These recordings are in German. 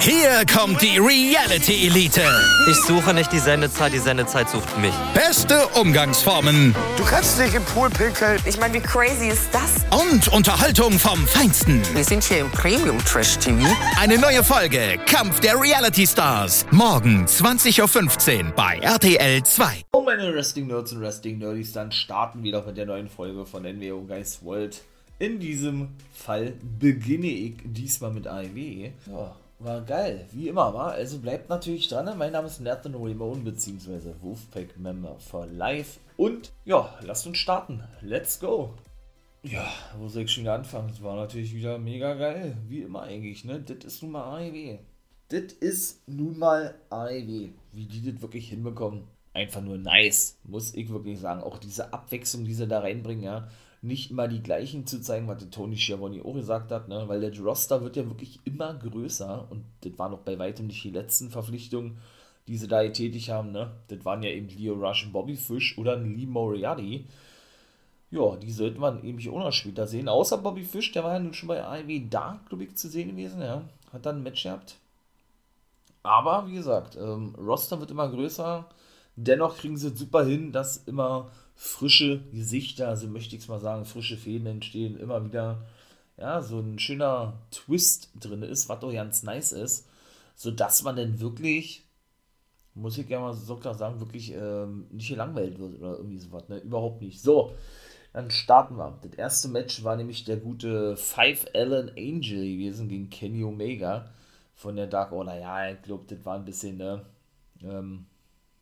Hier kommt die Reality Elite. Ich suche nicht die Sendezeit, die Sendezeit sucht mich. Beste Umgangsformen. Du kannst dich im Pool pinkeln. Ich meine, wie crazy ist das? Und Unterhaltung vom Feinsten. Wir sind hier im Premium Trash TV. Eine neue Folge Kampf der Reality Stars. Morgen 20.15 Uhr bei RTL 2. Oh, meine Wrestling Nerds und Wrestling Nerdies, dann starten wir doch mit der neuen Folge von NWO Guys World. In diesem Fall beginne ich diesmal mit AEW. Ja, war geil, wie immer, war. Also bleibt natürlich dran. Mein Name ist Nathan Ramon, beziehungsweise Wolfpack Member for Life. Und ja, lasst uns starten. Let's go. Ja, wo soll ich schon wieder anfangen? Es war natürlich wieder mega geil. Wie immer eigentlich, ne? Das ist nun mal AEW. Das ist nun mal AEW. Wie die das wirklich hinbekommen. Einfach nur nice, muss ich wirklich sagen. Auch diese Abwechslung, die sie da reinbringen, ja nicht immer die gleichen zu zeigen, was der Tony Schiavone auch gesagt hat, ne? weil der Roster wird ja wirklich immer größer und das war noch bei weitem nicht die letzten Verpflichtungen, die sie da tätig haben. Ne? Das waren ja eben Leo Rush und Bobby Fish oder Lee Moriarty. Ja, die sollte man eben auch noch später sehen. Außer Bobby Fish, der war ja nun schon bei AEW Dark, glaube ich, zu sehen gewesen. Ja? Hat dann ein Match gehabt. Aber wie gesagt, ähm, Roster wird immer größer. Dennoch kriegen sie super hin, dass immer frische Gesichter, also möchte ich es mal sagen, frische Fäden entstehen, immer wieder, ja, so ein schöner Twist drin ist, was doch ganz nice ist, sodass man dann wirklich, muss ich ja mal so klar sagen, wirklich ähm, nicht gelangweilt wird oder irgendwie sowas, ne, überhaupt nicht. So, dann starten wir. Das erste Match war nämlich der gute Five Allen Angel gewesen gegen Kenny Omega von der Dark Order. Ja, ich glaube, das war ein bisschen, ne, ähm,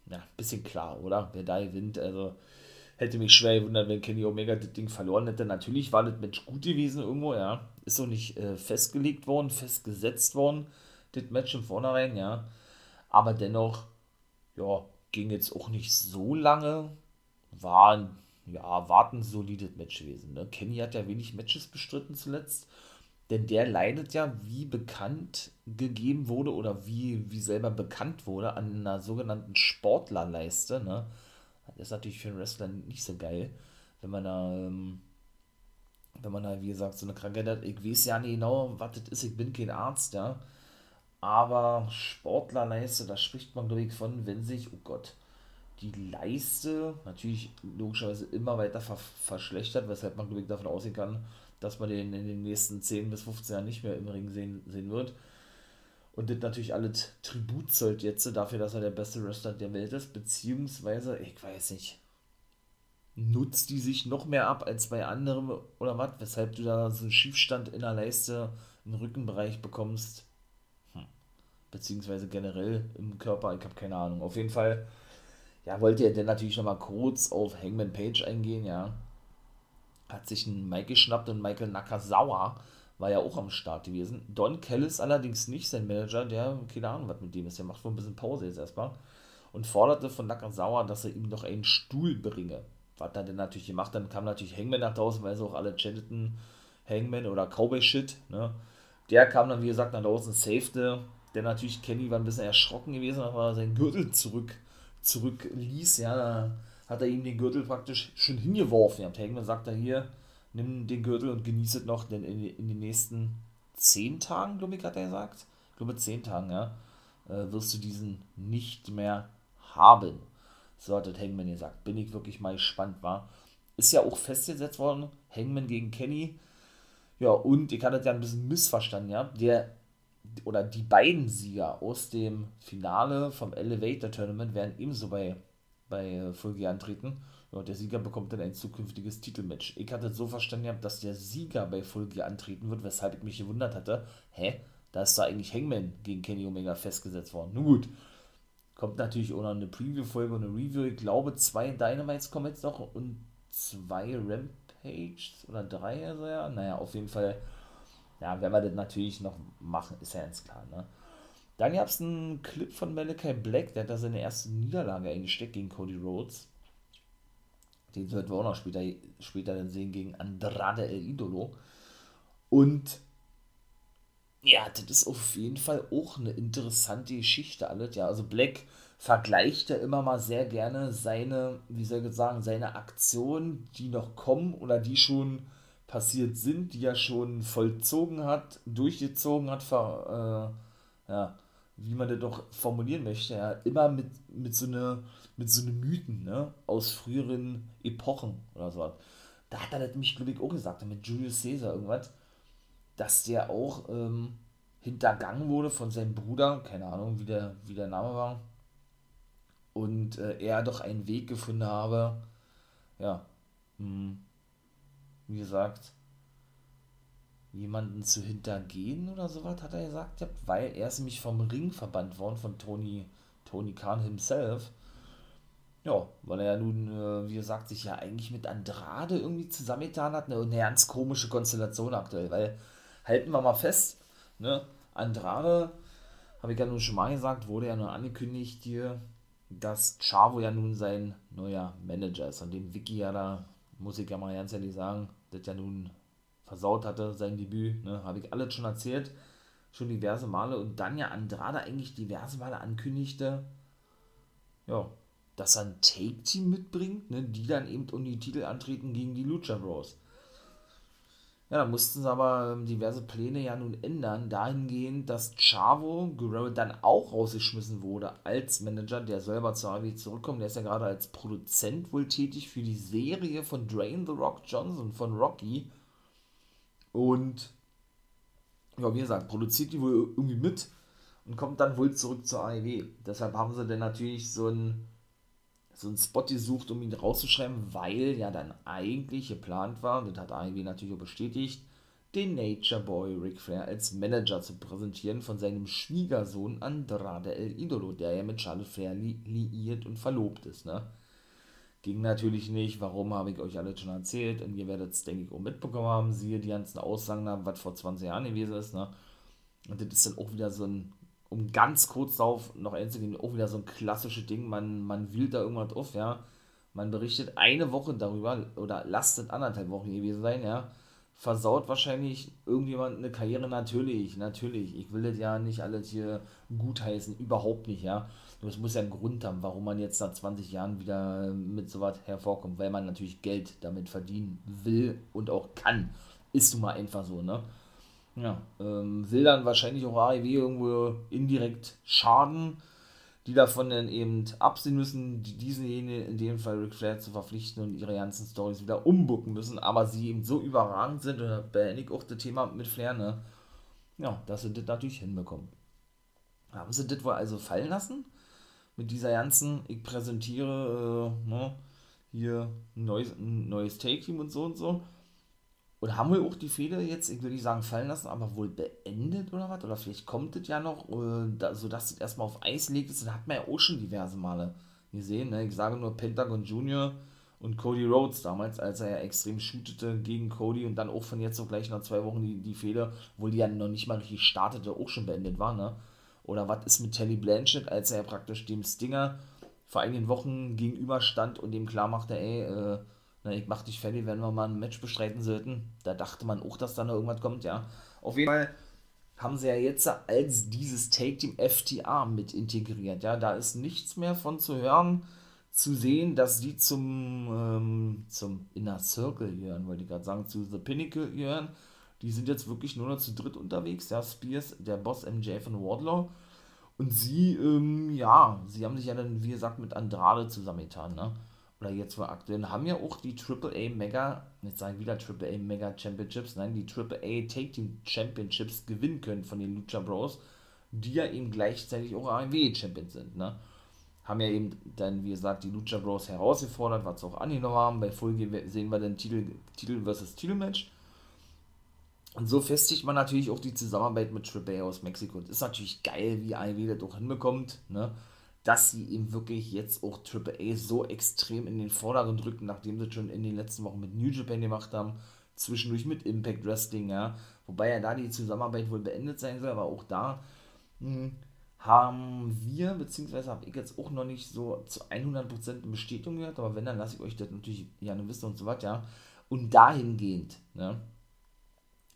ja, ein bisschen klar, oder? Wer da gewinnt, also Hätte mich schwer gewundert, wenn Kenny Omega das Ding verloren hätte. Natürlich war das Match gut gewesen irgendwo, ja. Ist auch nicht äh, festgelegt worden, festgesetzt worden, das Match im Vornherein, ja. Aber dennoch, ja, ging jetzt auch nicht so lange. War ein, ja, war ein solides Match gewesen. Ne? Kenny hat ja wenig Matches bestritten zuletzt. Denn der leidet ja, wie bekannt gegeben wurde oder wie, wie selber bekannt wurde, an einer sogenannten Sportlerleiste. Ne? Das ist natürlich für einen Wrestler nicht so geil, wenn man da, ähm, wenn man da, wie gesagt, so eine Krankheit hat. Ich weiß ja nicht genau, was das ist, ich bin kein Arzt, ja. Aber Sportlerleiste, da spricht man, glaube ich, von, wenn sich, oh Gott, die Leiste natürlich logischerweise immer weiter ver verschlechtert, weshalb man, glaube ich, davon ausgehen kann, dass man den in den nächsten 10 bis 15 Jahren nicht mehr im Ring sehen, sehen wird und das natürlich alles Tribut zollt jetzt dafür, dass er der beste Wrestler der Welt ist, beziehungsweise, ich weiß nicht, nutzt die sich noch mehr ab als bei anderen oder was, weshalb du da so einen Schiefstand in der Leiste im Rückenbereich bekommst, hm. beziehungsweise generell im Körper, ich habe keine Ahnung. Auf jeden Fall, ja, wollte er denn natürlich nochmal kurz auf Hangman Page eingehen, ja. Hat sich einen Mike geschnappt und Michael Nakazawa war ja auch am Start gewesen. Don Kellis allerdings nicht, sein Manager, der, keine Ahnung, was mit dem ist, der macht wohl ein bisschen Pause jetzt erstmal. Und forderte von Nakazawa, dass er ihm noch einen Stuhl bringe. Was hat er denn natürlich gemacht? Dann kam natürlich Hangman nach draußen, weil sie auch alle chanteten Hangman oder Cowboy-Shit, ne? Der kam dann, wie gesagt, nach draußen, safete. Der natürlich, Kenny war ein bisschen erschrocken gewesen, aber er seinen Gürtel zurück, zurückließ, ja, da hat er ihm den Gürtel praktisch schon hingeworfen. Ja, Hangman sagt er hier, nimm den Gürtel und genieße es noch, denn in, in den nächsten zehn Tagen, glaube ich, hat er gesagt, ich glaube zehn Tagen, ja, äh, wirst du diesen nicht mehr haben. So hat das Hangman gesagt. Bin ich wirklich mal gespannt, war. Ist ja auch festgesetzt worden, Hangman gegen Kenny. Ja, und ich hatte das ja ein bisschen missverstanden, ja. Der oder die beiden Sieger aus dem Finale vom Elevator Tournament werden ebenso bei, bei Folge antreten. Ja, der Sieger bekommt dann ein zukünftiges Titelmatch. Ich hatte so verstanden, dass der Sieger bei Full Gear antreten wird, weshalb ich mich gewundert hatte. Hä? Da ist da eigentlich Hangman gegen Kenny Omega festgesetzt worden. Nun gut. Kommt natürlich auch noch eine Preview-Folge und eine Review. Ich glaube, zwei Dynamites kommen jetzt noch und zwei Rampages oder drei, also ja. Naja, auf jeden Fall, ja, wenn wir das natürlich noch machen, ist ja ganz klar, ne? Dann gab es einen Clip von Malachi Black, der hat da seine erste Niederlage eingesteckt gegen Cody Rhodes. Den sollten wir auch noch später, später dann sehen gegen Andrade El Idolo. Und ja, das ist auf jeden Fall auch eine interessante Geschichte alles. Ja, also Black vergleicht ja immer mal sehr gerne seine, wie soll ich sagen, seine Aktionen, die noch kommen oder die schon passiert sind, die er schon vollzogen hat, durchgezogen hat, ver, ja, wie man das doch formulieren möchte, ja, immer mit, mit so eine, mit so ne Mythen, ne, aus früheren Epochen oder so. Da hat er nämlich, glaube ich, auch gesagt, mit Julius Caesar irgendwas, dass der auch ähm, hintergangen wurde von seinem Bruder, keine Ahnung, wie der, wie der Name war, und äh, er doch einen Weg gefunden habe, ja, mh, hm, wie gesagt, jemanden zu hintergehen oder sowas, hat er gesagt, weil er ist nämlich vom Ring verbannt worden von Tony, Tony Khan himself. Ja, weil er ja nun, äh, wie gesagt, sich ja eigentlich mit Andrade irgendwie zusammengetan hat. Eine, eine ganz komische Konstellation aktuell, weil halten wir mal fest, ne, Andrade, habe ich ja nun schon mal gesagt, wurde ja nun angekündigt hier, dass Chavo ja nun sein neuer Manager ist, an dem Vicky ja da, muss ich ja mal ganz ehrlich sagen, das ja nun versaut hatte, sein Debüt, ne, habe ich alles schon erzählt, schon diverse Male und dann ja Andrade eigentlich diverse Male ankündigte, ja, dass er ein Take-Team mitbringt, ne, die dann eben um die Titel antreten gegen die Lucha Bros. Ja, da mussten sie aber ähm, diverse Pläne ja nun ändern, dahingehend, dass Chavo Guerrero dann auch rausgeschmissen wurde als Manager, der selber zur AW zurückkommt. Der ist ja gerade als Produzent wohl tätig für die Serie von Drain The Rock Johnson von Rocky. Und ja, wie gesagt, produziert die wohl irgendwie mit und kommt dann wohl zurück zur AEW. Deshalb haben sie dann natürlich so ein so einen Spot gesucht, um ihn rauszuschreiben, weil ja dann eigentlich geplant war, und das hat AEW natürlich auch bestätigt, den Nature Boy Ric Flair als Manager zu präsentieren von seinem Schwiegersohn Andrade El Idolo, der ja mit Charlotte Flair li liiert und verlobt ist, ne? Ging natürlich nicht, warum habe ich euch alle schon erzählt und ihr werdet es, denke ich, auch mitbekommen haben, siehe die ganzen Aussagen was vor 20 Jahren gewesen ist, ne? Und das ist dann auch wieder so ein um ganz kurz darauf noch einzugehen, auch wieder so ein klassisches Ding, man, man wählt da irgendwas auf, ja. Man berichtet eine Woche darüber oder lastet anderthalb Wochen gewesen sein, ja. Versaut wahrscheinlich irgendjemand eine Karriere, natürlich, natürlich. Ich will das ja nicht alles hier gutheißen, überhaupt nicht, ja. Nur es muss ja einen Grund haben, warum man jetzt nach 20 Jahren wieder mit sowas hervorkommt, weil man natürlich Geld damit verdienen will und auch kann. Ist nun mal einfach so, ne? Ja, ähm, will dann wahrscheinlich auch AEW irgendwo indirekt schaden, die davon dann eben absehen müssen, die diesen in dem Fall Ric Flair zu verpflichten und ihre ganzen Stories wieder umbucken müssen, aber sie eben so überragend sind, und da beende ich auch das Thema mit Flair, ne? Ja, dass sie das natürlich hinbekommen. Haben sie das wohl also fallen lassen? Mit dieser ganzen, ich präsentiere, äh, ne, hier ein neues, ein neues Take-Team und so und so. Und haben wir auch die Fehler jetzt, ich will nicht sagen fallen lassen, aber wohl beendet oder was? Oder vielleicht kommt es ja noch, äh, da, sodass es erstmal auf Eis legt. Das hat man ja auch schon diverse Male gesehen. Ne? Ich sage nur Pentagon Junior und Cody Rhodes damals, als er ja extrem shootete gegen Cody und dann auch von jetzt auf gleich nach zwei Wochen die, die Fehler, obwohl die ja noch nicht mal richtig startete, auch schon beendet war. Ne? Oder was ist mit Telly Blanchett, als er ja praktisch dem Stinger vor einigen Wochen gegenüberstand und dem klar machte, ey, äh, na, ich mach dich fertig, wenn wir mal ein Match bestreiten sollten. Da dachte man auch, dass da noch irgendwas kommt, ja. Auf jeden Fall haben sie ja jetzt als dieses Take-Team FTA mit integriert, ja. Da ist nichts mehr von zu hören, zu sehen, dass die zum, ähm, zum Inner Circle gehören, wollte ich gerade sagen, zu The Pinnacle gehören. Die sind jetzt wirklich nur noch zu dritt unterwegs, ja. Spears, der Boss MJ von Wardlaw. Und sie, ähm, ja, sie haben sich ja dann, wie gesagt, mit Andrade zusammengetan, ne? Oder jetzt war aktuell, haben ja auch die AAA Mega, jetzt sagen wieder AAA Mega Championships, nein, die AAA Take Team Championships gewinnen können von den Lucha Bros, die ja eben gleichzeitig auch AMW Champions sind, ne? Haben ja eben dann, wie gesagt, die Lucha Bros herausgefordert, was sie auch angenommen haben. Bei Folge sehen wir dann Titel, Titel versus Titelmatch. Und so festigt man natürlich auch die Zusammenarbeit mit AAA aus Mexiko. Und ist natürlich geil, wie AEW das auch hinbekommt, ne? Dass sie ihm wirklich jetzt auch AAA so extrem in den Vordergrund rücken, nachdem sie schon in den letzten Wochen mit New Japan gemacht haben, zwischendurch mit Impact Wrestling, ja, wobei ja da die Zusammenarbeit wohl beendet sein soll, aber auch da mh, hm, haben wir, beziehungsweise habe ich jetzt auch noch nicht so zu 100% Bestätigung gehört, aber wenn, dann lasse ich euch das natürlich gerne wissen und so weiter, ja, und dahingehend, ne,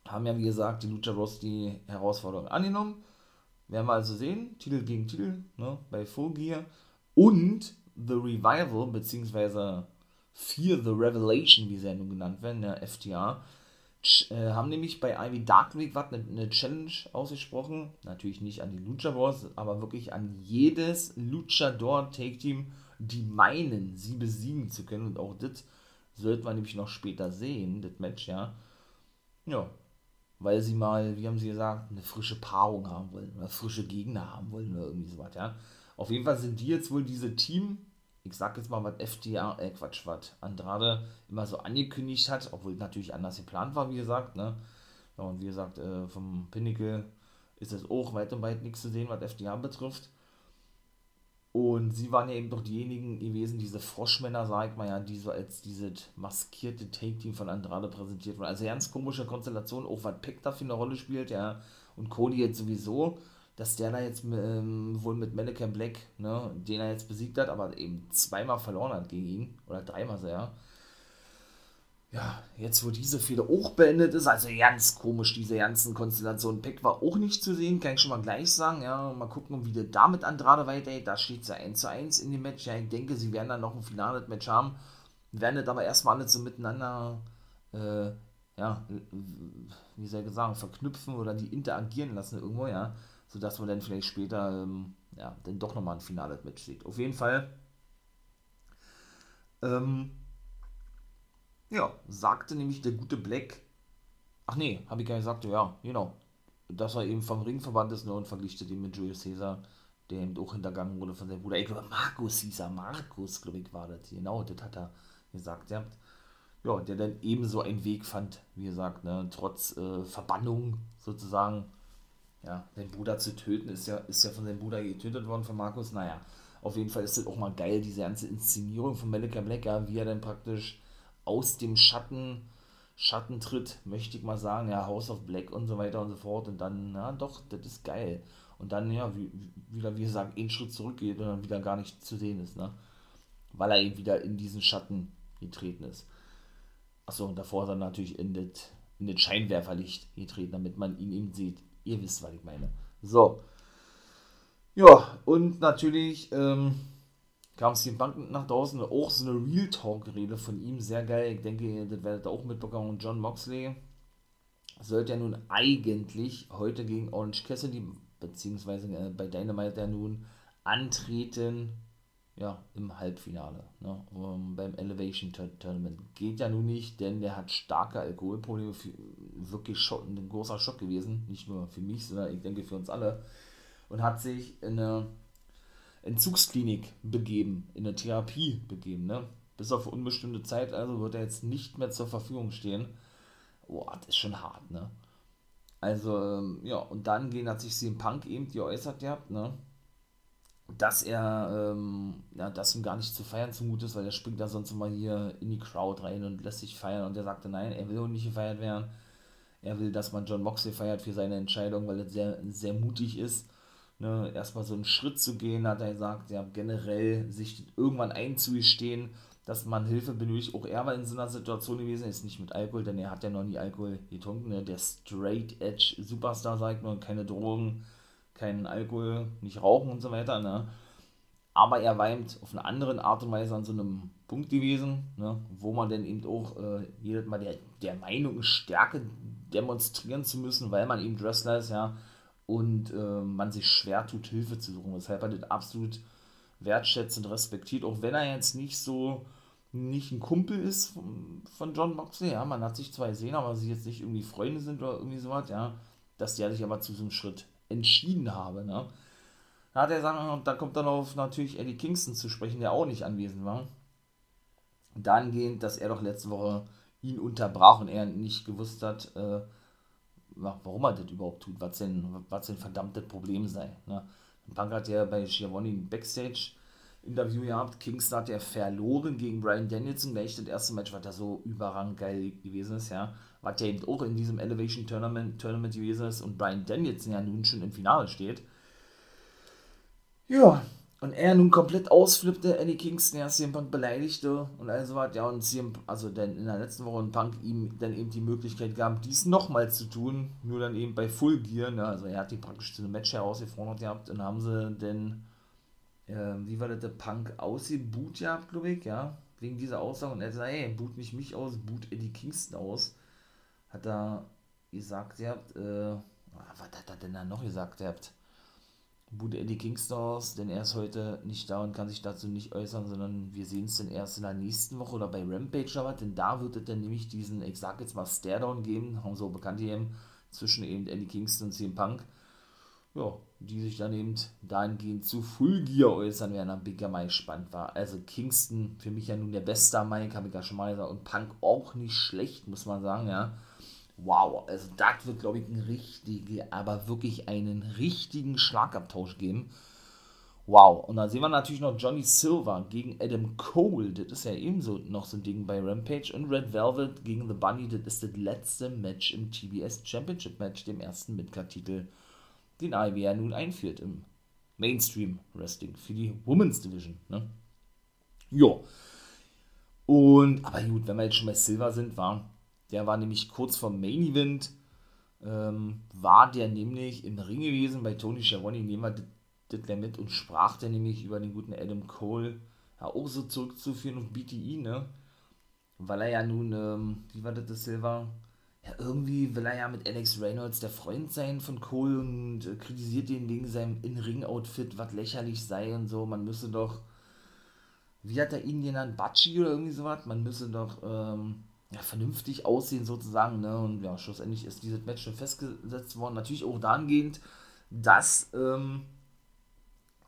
haben ja wie gesagt die Lucha Bros die Herausforderung angenommen, werden wir also sehen, Titel gegen Titel ne, bei Full Gear. Und The Revival, beziehungsweise Fear the Revelation, wie sie ja nun genannt werden, der FTA, äh, haben nämlich bei Ivy Dark Week was eine, eine Challenge ausgesprochen. Natürlich nicht an die Lucha Bros, aber wirklich an jedes Luchador Take Team, die meinen, sie besiegen zu können. Und auch das sollte man nämlich noch später sehen, das Match, ja. Ja, weil sie mal, wie haben sie gesagt, eine frische Paarung haben wollen oder frische Gegner haben wollen oder irgendwie sowas, ja. Auf jeden Fall sind die jetzt wohl diese Team, ich sag jetzt mal, was FTA, äh Quatsch, was Andrade immer so angekündigt hat, obwohl natürlich anders geplant war, wie gesagt, ne. Und wie gesagt, äh, vom Pinnacle ist es auch weit und weit nichts zu sehen, was FTA betrifft. Und sie waren ja eben doch diejenigen gewesen, diese Froschmänner, sag ich mal, ja, die so als dieses maskierte Take-Team von Andrade präsentiert wurden. Also ganz komische Konstellation, auch was Peck da für eine Rolle spielt, ja. Und Cody jetzt sowieso, dass der da jetzt ähm, wohl mit Mannequin Black, ne, den er jetzt besiegt hat, aber eben zweimal verloren hat gegen ihn. Oder dreimal so, ja ja, jetzt wo diese Fehde auch beendet ist, also ganz komisch, diese ganzen Konstellationen. Peck war auch nicht zu sehen, kann ich schon mal gleich sagen. Ja, mal gucken, wie der da mit Andrade weitergeht. Da steht es ja 1 zu 1 in dem Match. Ja, ich denke, sie werden dann noch ein finales Match haben. Werden das aber erstmal alle so miteinander, äh, ja, wie soll ich sagen, verknüpfen oder die interagieren lassen irgendwo, ja. Sodass man dann vielleicht später, ähm, ja, dann doch nochmal ein finales Match sieht. Auf jeden Fall, ähm, ja, sagte nämlich der gute Black, ach nee, habe ich gar nicht gesagt, ja, genau, dass er eben vom Ringverband ist ne, und vergliche den mit Julius Caesar, der eben auch hintergangen wurde von seinem Bruder. Ich glaube, Markus Caesar, Markus, glaube ich, war das. Genau, das hat er gesagt. Ja, ja der dann ebenso einen Weg fand, wie gesagt, ne, trotz äh, Verbannung sozusagen, ja, seinen Bruder zu töten, ist ja, ist ja von seinem Bruder getötet worden, von Markus. Naja, auf jeden Fall ist das auch mal geil, diese ganze Inszenierung von Malika Black, ja, wie er dann praktisch aus dem Schatten, Schatten tritt, möchte ich mal sagen, ja, House of Black und so weiter und so fort. Und dann, ja, doch, das ist geil. Und dann, ja, wie, wieder, wie gesagt, einen Schritt zurückgeht und dann wieder gar nicht zu sehen ist, ne? Weil er eben wieder in diesen Schatten getreten ist. Achso, und davor er natürlich in das, in das Scheinwerferlicht getreten, damit man ihn eben sieht. Ihr wisst, was ich meine. So. Ja, und natürlich, ähm, kam CM Punk nach draußen, auch so eine Real Talk-Rede von ihm, sehr geil. Ich denke, das werdet auch mitbekommen. Und John Moxley sollte ja nun eigentlich heute gegen Orange Cassidy, beziehungsweise äh, bei Dynamite ja nun antreten, ja, im Halbfinale, ne, beim Elevation Tournament. Geht ja nun nicht, denn der hat starke Alkoholprobleme, wirklich Schock, ein großer Schock gewesen, nicht nur für mich, sondern ich denke für uns alle. Und hat sich in eine Entzugsklinik begeben, in eine Therapie begeben, ne? Bis auf unbestimmte Zeit, also wird er jetzt nicht mehr zur Verfügung stehen. Boah, das ist schon hart, ne? Also, ähm, ja, und dann gehen hat sich CM Punk eben geäußert gehabt, ne? Dass er, ähm, ja, dass ihm gar nicht zu feiern zumute ist, weil er springt da sonst immer hier in die Crowd rein und lässt sich feiern. Und er sagte, nein, er will nicht gefeiert werden. Er will, dass man John Moxley feiert für seine Entscheidung, weil er sehr, sehr mutig ist ne, erstmal so einen Schritt zu gehen, hat er gesagt, ja, generell sich irgendwann einzugestehen, dass man Hilfe benötigt. Auch er war in so einer Situation gewesen, ist nicht mit Alkohol, denn er hat ja noch nie Alkohol getrunken. Ne? Der Straight Edge Superstar, sagt man, keine Drogen, keinen Alkohol, nicht rauchen und so weiter. Ne? Aber er eben auf eine andere Art und Weise an so einem Punkt gewesen, ne? wo man dann eben auch äh, jedes Mal der, der Meinung Stärke demonstrieren zu müssen, weil man eben Wrestler ist, ja und äh, man sich schwer tut, Hilfe zu suchen. Weshalb er das absolut wertschätzt und respektiert, auch wenn er jetzt nicht so nicht ein Kumpel ist von, John Moxley, ja, man hat sich zwar gesehen, aber sie jetzt nicht irgendwie Freunde sind oder irgendwie sowas, ja, dass der sich aber zu so einem Schritt entschieden habe, ne. Da hat er gesagt, da kommt dann auf natürlich Eddie Kingston zu sprechen, der auch nicht anwesend war. Dahingehend, dass er doch letzte Woche ihn unterbrach und er nicht gewusst hat, äh, warum er das überhaupt tut, was denn, was denn verdammtes Problem sei. Ne? Punk hat ja bei Giovanni ein Backstage-Interview gehabt, Kingston hat ja verloren gegen Brian Danielson, gleich das erste Match, was da so überragend geil gewesen ist, ja, was ja eben auch in diesem Elevation Tournament, Tournament gewesen ist und Brian Danielson ja nun schon im Finale steht. Ja, und er nun komplett ausflippte, Eddie Kingston, ja, CM Punk beleidigte und all so was, ja, und CM, also dann in der letzten Woche und Punk ihm dann eben die Möglichkeit gab, dies nochmal zu tun, nur dann eben bei Full Gear, ne, also er hat die praktisch zu einem Match herausgefordert gehabt und haben sie denn, äh, wie war das, der Punk ausgebuht gehabt, glaube ich, ja, wegen dieser Aussage. Und er sagt, ey, boot nicht mich aus, boot Eddie Kingston aus, hat er gesagt, ihr habt, äh, was hat er denn da noch gesagt, ihr habt, Bude Eddie Kingstars, denn er ist heute nicht da und kann sich dazu nicht äußern, sondern wir sehen es dann erst in der nächsten Woche oder bei Rampage oder was, denn da wird es dann nämlich diesen, ich sag jetzt mal, Staredown geben, haben so bekannt eben, zwischen eben Eddie Kingston und CM Punk, ja, die sich dann eben dahingehend zu Full Gear äußern werden, ich ja mal gespannt war. Also Kingston, für mich ja nun der beste Mike, habe ich ja schon mal gesagt, und Punk auch nicht schlecht, muss man sagen, ja wow, also das wird, glaube ich, ein richtiger, aber wirklich einen richtigen Schlagabtausch geben. Wow, und dann sehen wir natürlich noch Johnny Silver gegen Adam Cole, das ist ja ebenso noch so ein Ding bei Rampage, und Red Velvet gegen The Bunny, das ist das letzte Match im TBS Championship Match, dem ersten Midcard-Titel, den ja nun einführt im Mainstream Wrestling für die Women's Division, ne? Jo. Und, aber gut, wenn wir jetzt schon bei Silver sind, war der war nämlich kurz vor Main Event, ähm, war der nämlich im Ring gewesen bei Tony Schiavone, nehmen wir das mit und sprach der nämlich über den guten Adam Cole, ja, auch so zurückzuführen auf BTI, ne? Weil er ja nun, ähm, wie war das, das Silver? Ja, irgendwie will er ja mit Alex Reynolds der Freund sein von Cole und äh, kritisiert ihn wegen seinem In-Ring-Outfit, was lächerlich sei und so. Man müsse doch, wie hat er ihn genannt, Batschi oder irgendwie sowas? Man müsse doch, ähm, ja, vernünftig aussehen sozusagen. Ne? Und ja, schlussendlich ist dieses Match schon festgesetzt worden. Natürlich auch dahingehend, dass, ähm,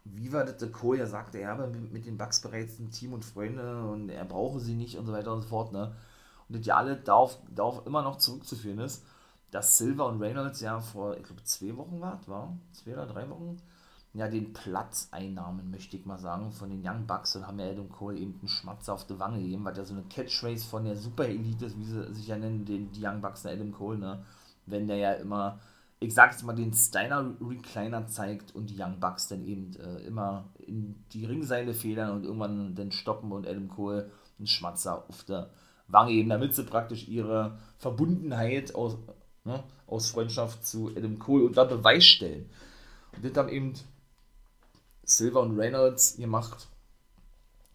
wie war das, der Cole ja sagte, er habe mit, den Bugs bereits ein Team und Freunde und er brauche sie nicht und so weiter und so fort. Ne? Und das ja alle darauf, darauf immer noch zurückzuführen ist, dass Silver und Reynolds ja vor, ich glaube, zwei Wochen war, war zwei oder drei Wochen, ja, den Platz einnahmen, möchte ich mal sagen, von den Young Bucks und haben ja Adam Cole eben einen Schmatzer auf die Wange gegeben, weil ja so eine Catchphrase von der Super Elite ist, wie sie sich ja nennen, den, die Young Bucks, der Adam Cole, ne? Wenn der ja immer, ich sag jetzt mal, den Steiner Recliner zeigt und die Young Bucks dann eben äh, immer in die Ringseile federn und irgendwann dann stoppen und Adam Cole einen Schmatzer auf der Wange geben, damit sie praktisch ihre Verbundenheit aus, ne, aus Freundschaft zu Adam Cole unter Beweis stellen. Und das dann eben Silver und Reynolds gemacht.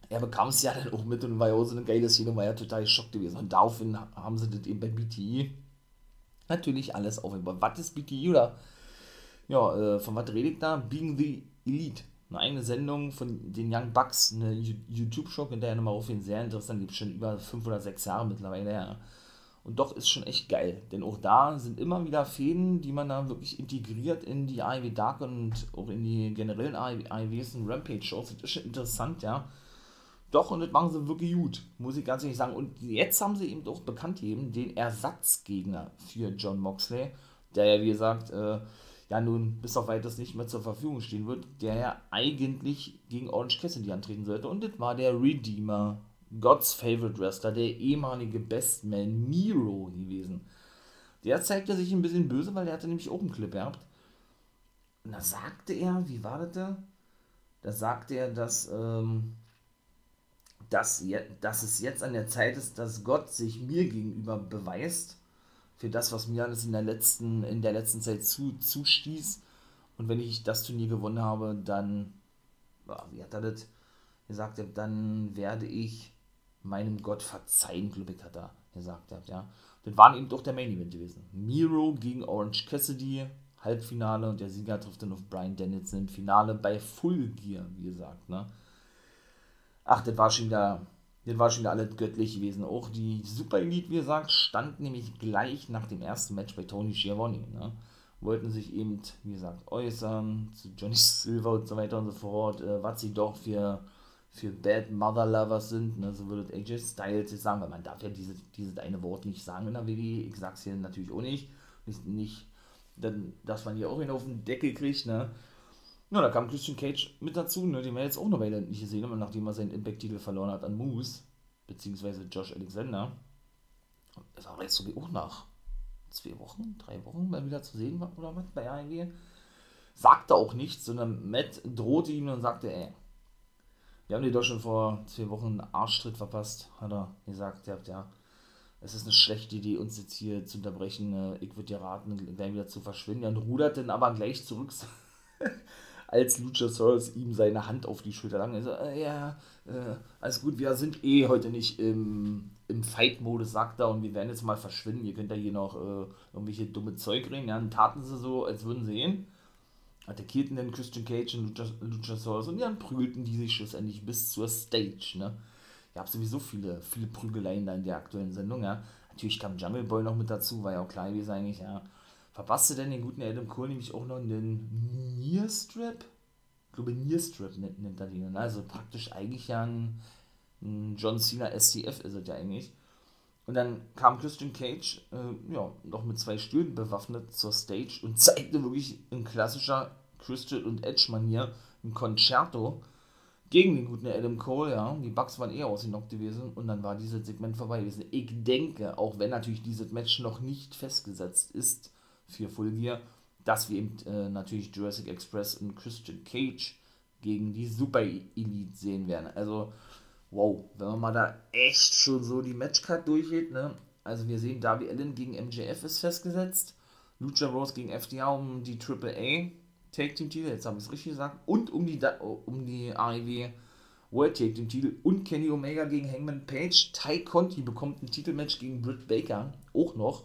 Er bekam es ja dann auch mit und war ja auch so eine geile Szene, war ja total geschockt gewesen. Und daraufhin haben sie das eben bei BTE natürlich alles aufgebaut. Was ist BTE oder ja, äh, von was rede ich da? Being the Elite. Eine eigene Sendung von den Young Bucks, eine YouTube-Show, in der ja nochmal auf ihn sehr interessant, gibt schon über fünf oder sechs Jahre mittlerweile, ja. Und doch ist schon echt geil, denn auch da sind immer wieder Fäden, die man da wirklich integriert in die AEW Dark und auch in die generellen AEWs und Rampage-Shows. Das ist schon interessant, ja. Doch, und das machen sie wirklich gut, muss ich ganz ehrlich sagen. Und jetzt haben sie eben auch bekannt gegeben, den Ersatzgegner für John Moxley, der ja, wie gesagt, äh, ja nun bis auf weiteres nicht mehr zur Verfügung stehen wird, der ja eigentlich gegen Orange Cassidy antreten sollte. Und das war der Redeemer God's Favorite Wrestler, der ehemalige Bestman Miro gewesen. Der zeigte sich ein bisschen böse, weil der hatte nämlich einen Clip gehabt. Und da sagte er, wie war das da? Da sagte er, dass, ähm, dass, dass es jetzt an der Zeit ist, dass Gott sich mir gegenüber beweist für das, was mir alles in der letzten, in der letzten Zeit zu, zustieß. Und wenn ich das Turnier gewonnen habe, dann, wie hat er das gesagt, dann werde ich meinem Gott verzeihen, glaube ich, hat er gesagt. Ja. Das waren eben doch der Main Event gewesen. Miro gegen Orange Cassidy, Halbfinale und der Sieger trifft dann auf Brian Dennison im Finale bei Full Gear, wie gesagt. Ne? Ach, das war schon wieder, das war schon wieder alles göttlich gewesen. Auch die Super Elite, wie gesagt, stand nämlich gleich nach dem ersten Match bei Tony Schiavone. Ne? Wollten sich eben, wie gesagt, äußern zu Johnny Silver und so weiter und so fort, äh, was sie doch für für Bad Mother Lovers sind, ne, so würde AJ Styles jetzt sagen, weil man darf ja diese, dieses eine Wort nicht sagen in der WWE, ich sag's hier natürlich auch nicht, nicht, nicht dann, dass man hier auch ihn auf den Deckel kriegt, ne. Ja, da kam Christian Cage mit dazu, ne, den wir jetzt auch noch weiter nicht gesehen haben, nachdem er seinen Impact-Titel verloren hat an Moose, beziehungsweise Josh Alexander. Das war jetzt so auch nach zwei Wochen, drei Wochen mal wieder zu sehen oder was bei AEW. Sagte auch nichts, sondern Matt drohte ihm und sagte, ey, wir haben doch schon vor zwei Wochen einen Arschtritt verpasst, hat er gesagt. Ihr habt ja, es ist eine schlechte Idee, uns jetzt hier zu unterbrechen. Ich würde dir raten, gleich wieder zu verschwinden. Und rudert dann aber gleich zurück. als Luchasaurus ihm seine Hand auf die Schulter lang. Also, äh, ja, äh, alles gut, wir sind eh heute nicht im, im Fight-Modus, sagt er, und wir werden jetzt mal verschwinden. Ihr könnt ja hier noch äh, irgendwelche dumme Zeug reden. Ja, dann taten sie so, als würden sie ihn. Attackierten dann Christian Cage und Lucha, Luchasaurus und dann prügelten die sich schlussendlich bis zur Stage, ne? Ihr habt sowieso viele, viele Prügeleien da in der aktuellen Sendung, ja. Natürlich kam Jungle Boy noch mit dazu, war ja auch klar gewesen eigentlich, ja. Verpasste denn den guten Adam Cole nämlich auch noch einen Near Strip? Ich glaube, Near Strip nennt, nennt er den. Also praktisch eigentlich ja ein, ein John Cena STF ist es ja eigentlich. Und dann kam Christian Cage, äh, ja, noch mit zwei Stühlen bewaffnet zur Stage und zeigte wirklich in klassischer Christian und Edge-Manier ein Concerto gegen den guten Adam Cole, ja. Die Bugs waren eher ausgenockt gewesen und dann war dieses Segment vorbei gewesen. Ich denke, auch wenn natürlich dieses Match noch nicht festgesetzt ist für Full Gear, dass wir eben äh, natürlich Jurassic Express und Christian Cage gegen die Super Elite sehen werden. Also, wow, wenn man mal da echt schon so die Matchcard durchgeht, ne? Also wir sehen Darby Allen gegen MJF ist festgesetzt, Lucha Rose gegen FDA um die AAA Take Team Titel, jetzt habe ich es richtig gesagt, und um die, um die AEW World Take Team Titel und Kenny Omega gegen Hangman Page. Ty Conti bekommt ein Titelmatch gegen Britt Baker, auch noch.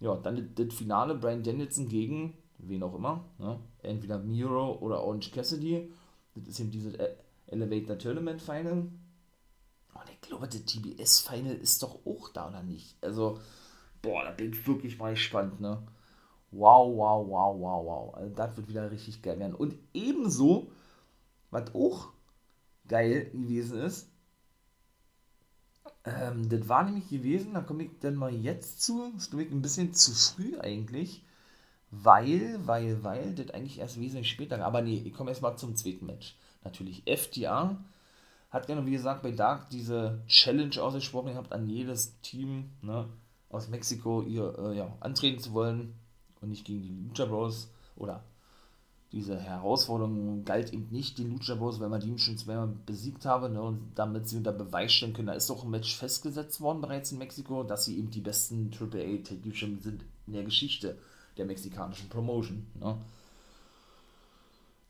Ja, dann das Finale, Brian Danielson gegen wen auch immer, ne? entweder Miro oder Orange Cassidy. Das ist eben dieses Elevator Tournament Final. Und ich glaube, das TBS Final ist doch auch da, oder nicht? Also, boah, da bin ich wirklich mal gespannt, ne? Wow, wow, wow, wow, wow. Also das wird wieder richtig geil werden. Und ebenso, was auch geil gewesen ist, ähm, das war nämlich gewesen, da komme ich dann mal jetzt zu, das ist nämlich ein bisschen zu früh eigentlich, weil, weil, weil, das eigentlich erst wesentlich später, aber nee, ich komme erstmal zum zweiten Match. Natürlich FDA hat ja, wie gesagt, bei Dark diese Challenge ausgesprochen gehabt, an jedes Team ne, aus Mexiko ihr äh, ja, antreten zu wollen und nicht gegen die Lucha Bros. Oder diese Herausforderung galt eben nicht den Lucha Bros, weil man die schon zweimal besiegt habe ne, und damit sie unter Beweis stellen können. Da ist auch ein Match festgesetzt worden bereits in Mexiko, dass sie eben die besten AAA Tag Team sind in der Geschichte der mexikanischen Promotion. Ne.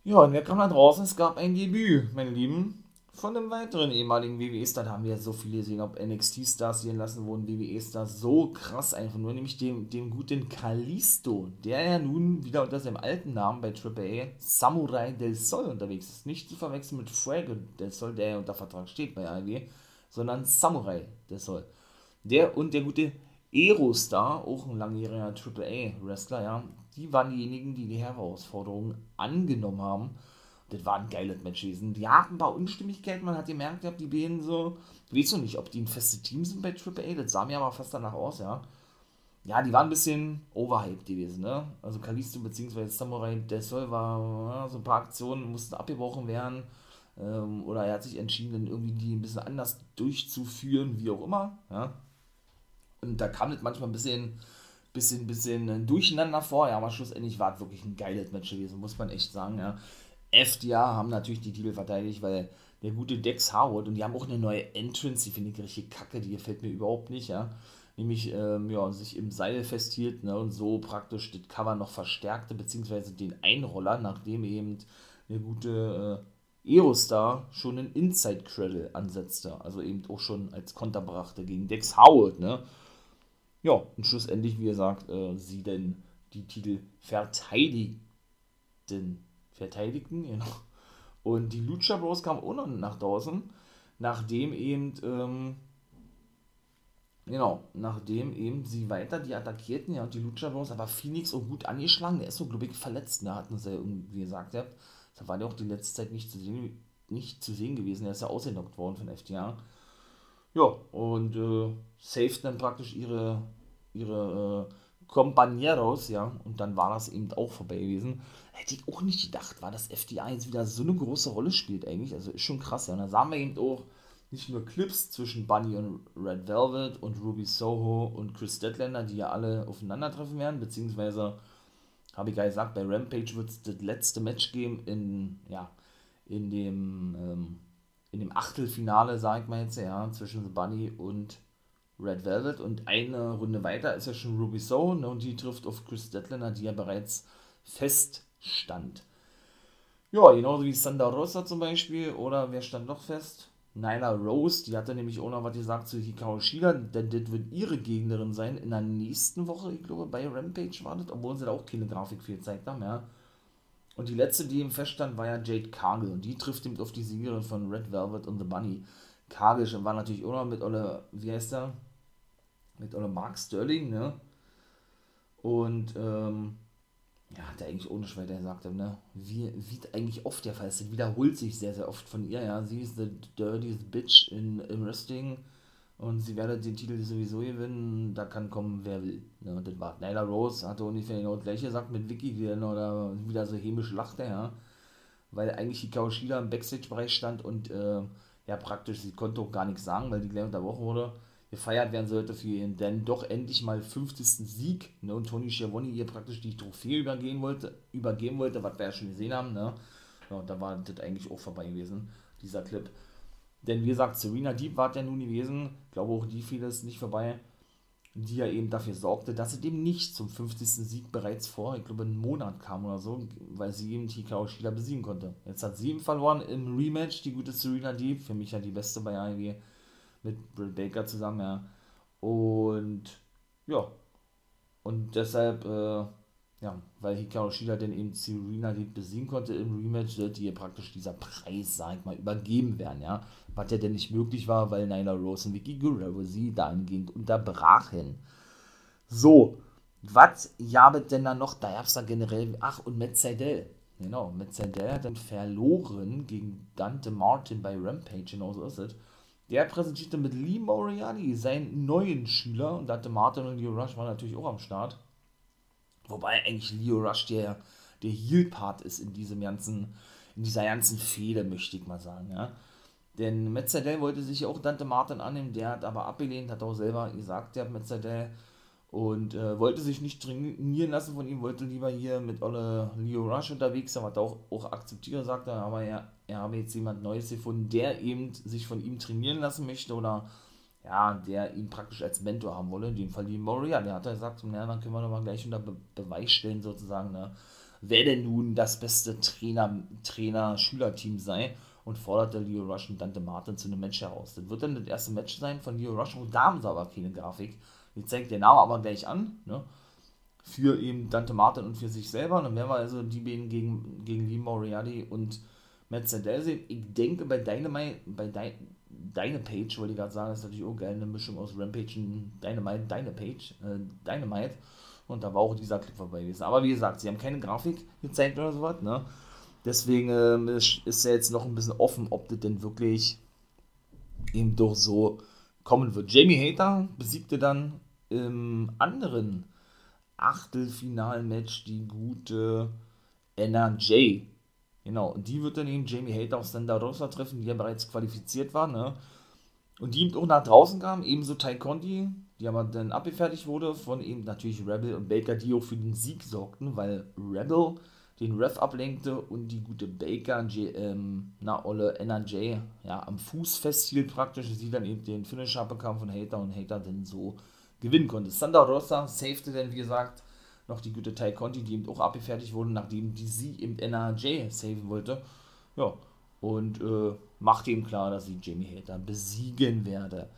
Ja, und wer kam da draußen? Es gab ein Debüt, meine Lieben von einem weiteren ehemaligen WWE-Star, da haben wir so viele gesehen, ob NXT-Stars hier lassen wurden, WWE-Stars, so krass einfach nur, nämlich dem, dem guten Kalisto, der ja nun wieder unter seinem alten Namen bei AAA Samurai del Sol unterwegs ist. Nicht zu verwechseln mit Fuego del Sol, der ja unter Vertrag steht bei AEW, sondern Samurai del Sol. Der und der gute Aerostar, auch ein langjähriger AAA-Wrestler, ja, die waren diejenigen, die die Herausforderungen angenommen haben das war ein geiles Match gewesen. Die hatten ein paar Unstimmigkeiten, man hat gemerkt, die beiden so, weißt du nicht, ob die ein festes Team sind bei AAA, das sah mir aber fast danach aus, ja. Ja, die waren ein bisschen overhyped gewesen, ne? Also Kalisto bzw. Samurai Desoll war, ja, so ein paar Aktionen mussten abgebrochen werden. Ähm, oder er hat sich entschieden, dann irgendwie die ein bisschen anders durchzuführen, wie auch immer, ja. Und da kam das manchmal ein bisschen, bisschen, bisschen durcheinander vor, ja, aber schlussendlich war es wirklich ein geiles Match gewesen, muss man echt sagen, ja. FDA haben natürlich die Titel verteidigt, weil der gute Dex Howard und die haben auch eine neue Entrance, die finde ich richtig kacke, die gefällt mir überhaupt nicht, ja. Nämlich, ähm, ja, sich im Seil festhielt ne, und so praktisch das Cover noch verstärkte, beziehungsweise den Einroller, nachdem eben der gute äh, Aerostar schon einen Inside Cradle ansetzte, also eben auch schon als Konter brachte gegen Dex Howard, ne. Ja, und schlussendlich, wie gesagt, äh, sie denn die Titel verteidigten verteidigten. Genau. Und die Lucha Bros kamen auch noch nach draußen, nachdem eben, ähm, genau, nachdem eben sie weiter die attackierten, ja, und die Lucha Bros, aber Phoenix so gut angeschlagen, der ist so, glaube ich, verletzt, da ne, hatten sie ja irgendwie gesagt, ja, da war der auch die letzte Zeit nicht zu sehen, nicht zu sehen gewesen, der ist ja ausgenockt worden von FTA. Ja, und äh, saved dann praktisch ihre, ihre äh, Compañeros, ja, und dann war das eben auch vorbei gewesen. Hätte ich auch nicht gedacht, war, dass FDA jetzt wieder so eine große Rolle spielt eigentlich, also ist schon krass, ja, und da sahen wir eben auch nicht nur Clips zwischen Bunny und Red Velvet und Ruby Soho und Chris Deadlander, die ja alle aufeinandertreffen werden, beziehungsweise, habe ich ja gesagt, bei Rampage wird es das letzte Match geben in, ja, in dem, ähm, in dem Achtelfinale, sag ich mal jetzt, ja, zwischen The Bunny und Red Velvet und eine Runde weiter ist ja schon Ruby Soho ne, und die trifft auf Chris Dettlander, die ja bereits feststand. Ja, genauso wie Sandra Rosa zum Beispiel. Oder wer stand noch fest? Nyla Rose, die hatte nämlich auch noch was gesagt zu Hikaru Shida, denn das wird ihre Gegnerin sein in der nächsten Woche, ich glaube, bei Rampage war das, obwohl sie da auch keine Grafik viel gezeigt haben, ja. Und die letzte, die im Feststand, war ja Jade Cargill und die trifft eben auf die Siegerin von Red Velvet und The Bunny. Cargill war natürlich auch noch mit Olle, wie heißt der? Mit Olle Mark Sterling, ne? Und, ähm, ja, hat er eigentlich ohne Schweiter gesagt, ne? Wie, wie eigentlich oft der Fall ist. Das wiederholt sich sehr, sehr oft von ihr, ja. Sie ist the dirtiest bitch in, im Wrestling und sie werde den Titel sowieso gewinnen. Da kann kommen, wer will. Ne? Und das war Nyla Rose, hatte ungefähr genau das gleiche gesagt mit Vicky wieder, ne? oder wieder so hämisch lachte, ja. Weil eigentlich die Shida im Backstage-Bereich stand und, äh, ja, praktisch, sie konnte auch gar nichts sagen, weil die gleich unterbrochen wurde gefeiert werden sollte für ihren denn doch endlich mal 50. Sieg. Ne? Und Tony Schiavone ihr praktisch die Trophäe übergehen wollte, übergeben wollte, was wir ja schon gesehen haben. Ne? Ja, und da war das eigentlich auch vorbei gewesen, dieser Clip. Denn wie gesagt, Serena Deep war ja nun gewesen, glaube auch die fiel es nicht vorbei, die ja eben dafür sorgte, dass sie dem nicht zum 50. Sieg bereits vor, ich glaube, einen Monat kam oder so, weil sie eben Hikaru Shida besiegen konnte. Jetzt hat sie ihm verloren im Rematch, die gute Serena Deep, für mich ja die beste bei AEW mit Britt Baker zusammen, ja. Und ja. Und deshalb, äh, ja, weil Hikaru Shida dann eben Serena Deeb besiegen konnte im Rematch, sollte ihr praktisch dieser Preis, sag ich mal, übergeben werden, ja. Was ja denn nicht möglich war, weil Nyla Rose und Vicky Guerrero sie dahingehend unterbrachen. So, was gab denn da noch? Da gab es da generell, ach, und Matt Seidel. Genau, Matt Seidel hat dann verloren gegen Dante Martin bei Rampage, genau so ist es. Der präsentierte mit Lee Moriarty seinen neuen Schüler und da hatte Martin und Leo Rush war natürlich auch am Start. Wobei eigentlich Leo Rush der, der Heel-Part ist in diesem ganzen, in dieser ganzen Fehde, möchte ich mal sagen, ja. Denn Metzadell wollte sich auch Dante Martin annehmen, der hat aber abgelehnt, hat auch selber gesagt, der Metzadell, und äh, wollte sich nicht trainieren lassen von ihm, wollte lieber hier mit Olle Leo Rush unterwegs sein, was er auch, auch akzeptiert, sagte, aber er, er habe jetzt jemand Neues gefunden, der eben sich von ihm trainieren lassen möchte oder ja, der ihn praktisch als Mentor haben wolle, in dem Fall die Moria, der hat er gesagt, na, dann können wir doch mal gleich unter Be Beweis stellen sozusagen, ne, wer denn nun das beste Trainer, Trainer-Schüler-Team sei und forderte Leo Rush und Dante Martin zu einem Match heraus. Das wird dann das erste Match sein von Leo Rush, und da haben sie aber keine Grafik, ich zeige den Namen aber gleich an, ne? Für eben Dante Martin und für sich selber. Und dann werden wir also die beiden gegen, gegen Lee Moriarty und Matt. Ich denke, bei Dynamite, bei Di Dynapage, wollte ich gerade sagen, ist natürlich auch geil, eine Mischung aus Rampage und Dynamite, Dynapage, äh, Dynamite. Und da war auch dieser Clip vorbei gewesen. Aber wie gesagt, sie haben keine Grafik gezeigt oder sowas, ne? Deswegen ähm, ist, ist ja jetzt noch ein bisschen offen, ob das denn wirklich eben doch so kommen wird. Jamie Hater besiegte dann im anderen Achtelfinalmatch die gute NRJ. Genau, und die wird dann eben Jamie Hater auf Santa Rosa treffen, die ja bereits qualifiziert war, ne? Und die eben auch nach draußen kam, ebenso Ty Conti, die aber dann abgefertigt wurde von eben natürlich Rebel und Baker, die auch für den Sieg sorgten, weil Rebel den Ref ablenkte und die gute Baker, J, ähm, na, Olle NRJ, ja, am Fuß festhielt praktisch, sie dann eben den Finisher bekam von Hater und Hater dann so gewinnen konnte. Sandra Rosa safete dann, wie gesagt, noch die gute Tai Conti, die eben auch abgefertigt wurde, nachdem die sie im NRJ saven wollte. Ja, und äh, machte ihm klar, dass sie Jamie Hater besiegen werde.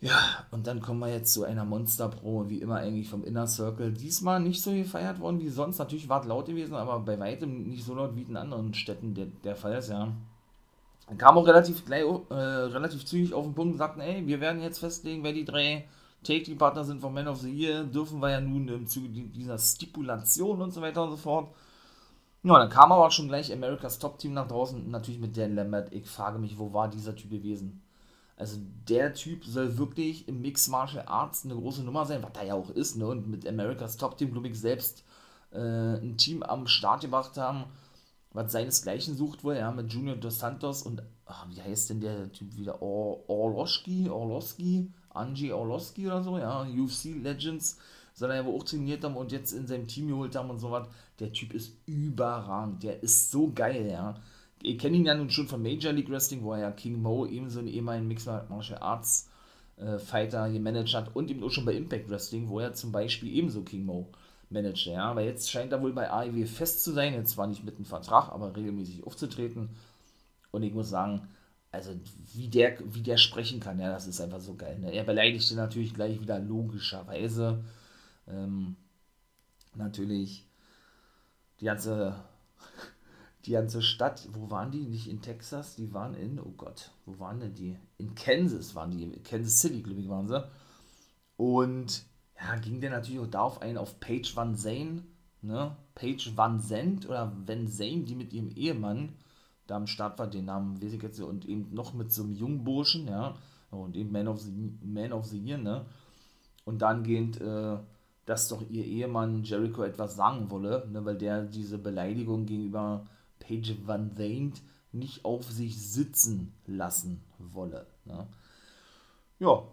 Ja, und dann kommen wir jetzt zu einer Monster-Pro, wie immer eigentlich vom Inner Circle. Diesmal nicht so gefeiert worden wie sonst. Natürlich war es laut gewesen, aber bei weitem nicht so laut wie in anderen Städten der, der Fall ist, ja. Kam auch relativ gleich, äh, relativ zügig auf den Punkt und sagten, ey, wir werden jetzt festlegen, wer die drei Take-Team-Partner sind von Man of the Year. Dürfen wir ja nun im Zuge dieser Stipulation und so weiter und so fort. Ja, dann kam aber auch schon gleich Americas Top-Team nach draußen, natürlich mit Dan Lambert. Ich frage mich, wo war dieser Typ gewesen? Also der Typ soll wirklich im Mix Martial Arts eine große Nummer sein, was er ja auch ist, ne? Und mit Americas Top Team, glaube ich, selbst äh, ein Team am Start gebracht haben, was seinesgleichen sucht wohl, ja, mit Junior Dos Santos und, ach, wie heißt denn der Typ wieder? Or Orloski, Orloski, Angie Orloski oder so, ja, UFC Legends, soll er ja auch trainiert haben und jetzt in seinem Team geholt haben und so was. Der Typ ist überragend, der ist so geil, ja ihr kennt ihn ja nun schon von Major League Wrestling, wo er ja King Mo ebenso einen ehemaligen Mixed Martial Arts äh, Fighter gemanagt hat und eben auch schon bei Impact Wrestling, wo er zum Beispiel ebenso King Mo Manager, ja. Aber jetzt scheint er wohl bei AEW fest zu sein, jetzt zwar nicht mit einem Vertrag, aber regelmäßig aufzutreten. Und ich muss sagen, also wie der, wie der sprechen kann, ja, das ist einfach so geil. Ne? Er beleidigte natürlich gleich wieder logischerweise. Ähm, natürlich die ganze, die ganze Stadt, wo waren die? Nicht in Texas, die waren in, oh Gott, wo waren denn die? In Kansas waren die, Kansas City, glaube ich, waren sie. Und ja, ging der natürlich auch darauf ein, auf Paige Van Zane, ne? Paige Van Zandt oder Van Zane, die mit ihrem Ehemann da am Start war, den Namen weiß ich jetzt, und eben noch mit so einem jungen Burschen, ja, und eben Man of the, Man of the Year, ne? Und dann gehend, äh, dass doch ihr Ehemann Jericho etwas sagen wolle, ne, weil der diese Beleidigung gegenüber Paige Van Zandt nicht auf sich sitzen lassen wolle. Ne? Ja,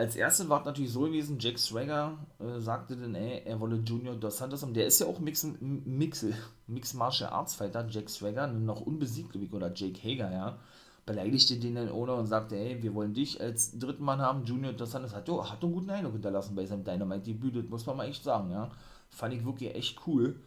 als erstes war es natürlich so gewesen, Jack Swagger äh, sagte dann, ey, er wolle Junior Dos Santos haben. Der ist ja auch Mix, Mix, Mix Martial Arts Fighter, Jack Swagger, noch unbesiegt, oder Jake Hager, ja. Beleidigte den dann ohne und sagte, ey, wir wollen dich als dritten Mann haben. Junior Dos Santos hat, hat einen guten Eindruck hinterlassen bei seinem Dynamite-Debüt, das muss man mal echt sagen, ja. Fand ich wirklich echt cool.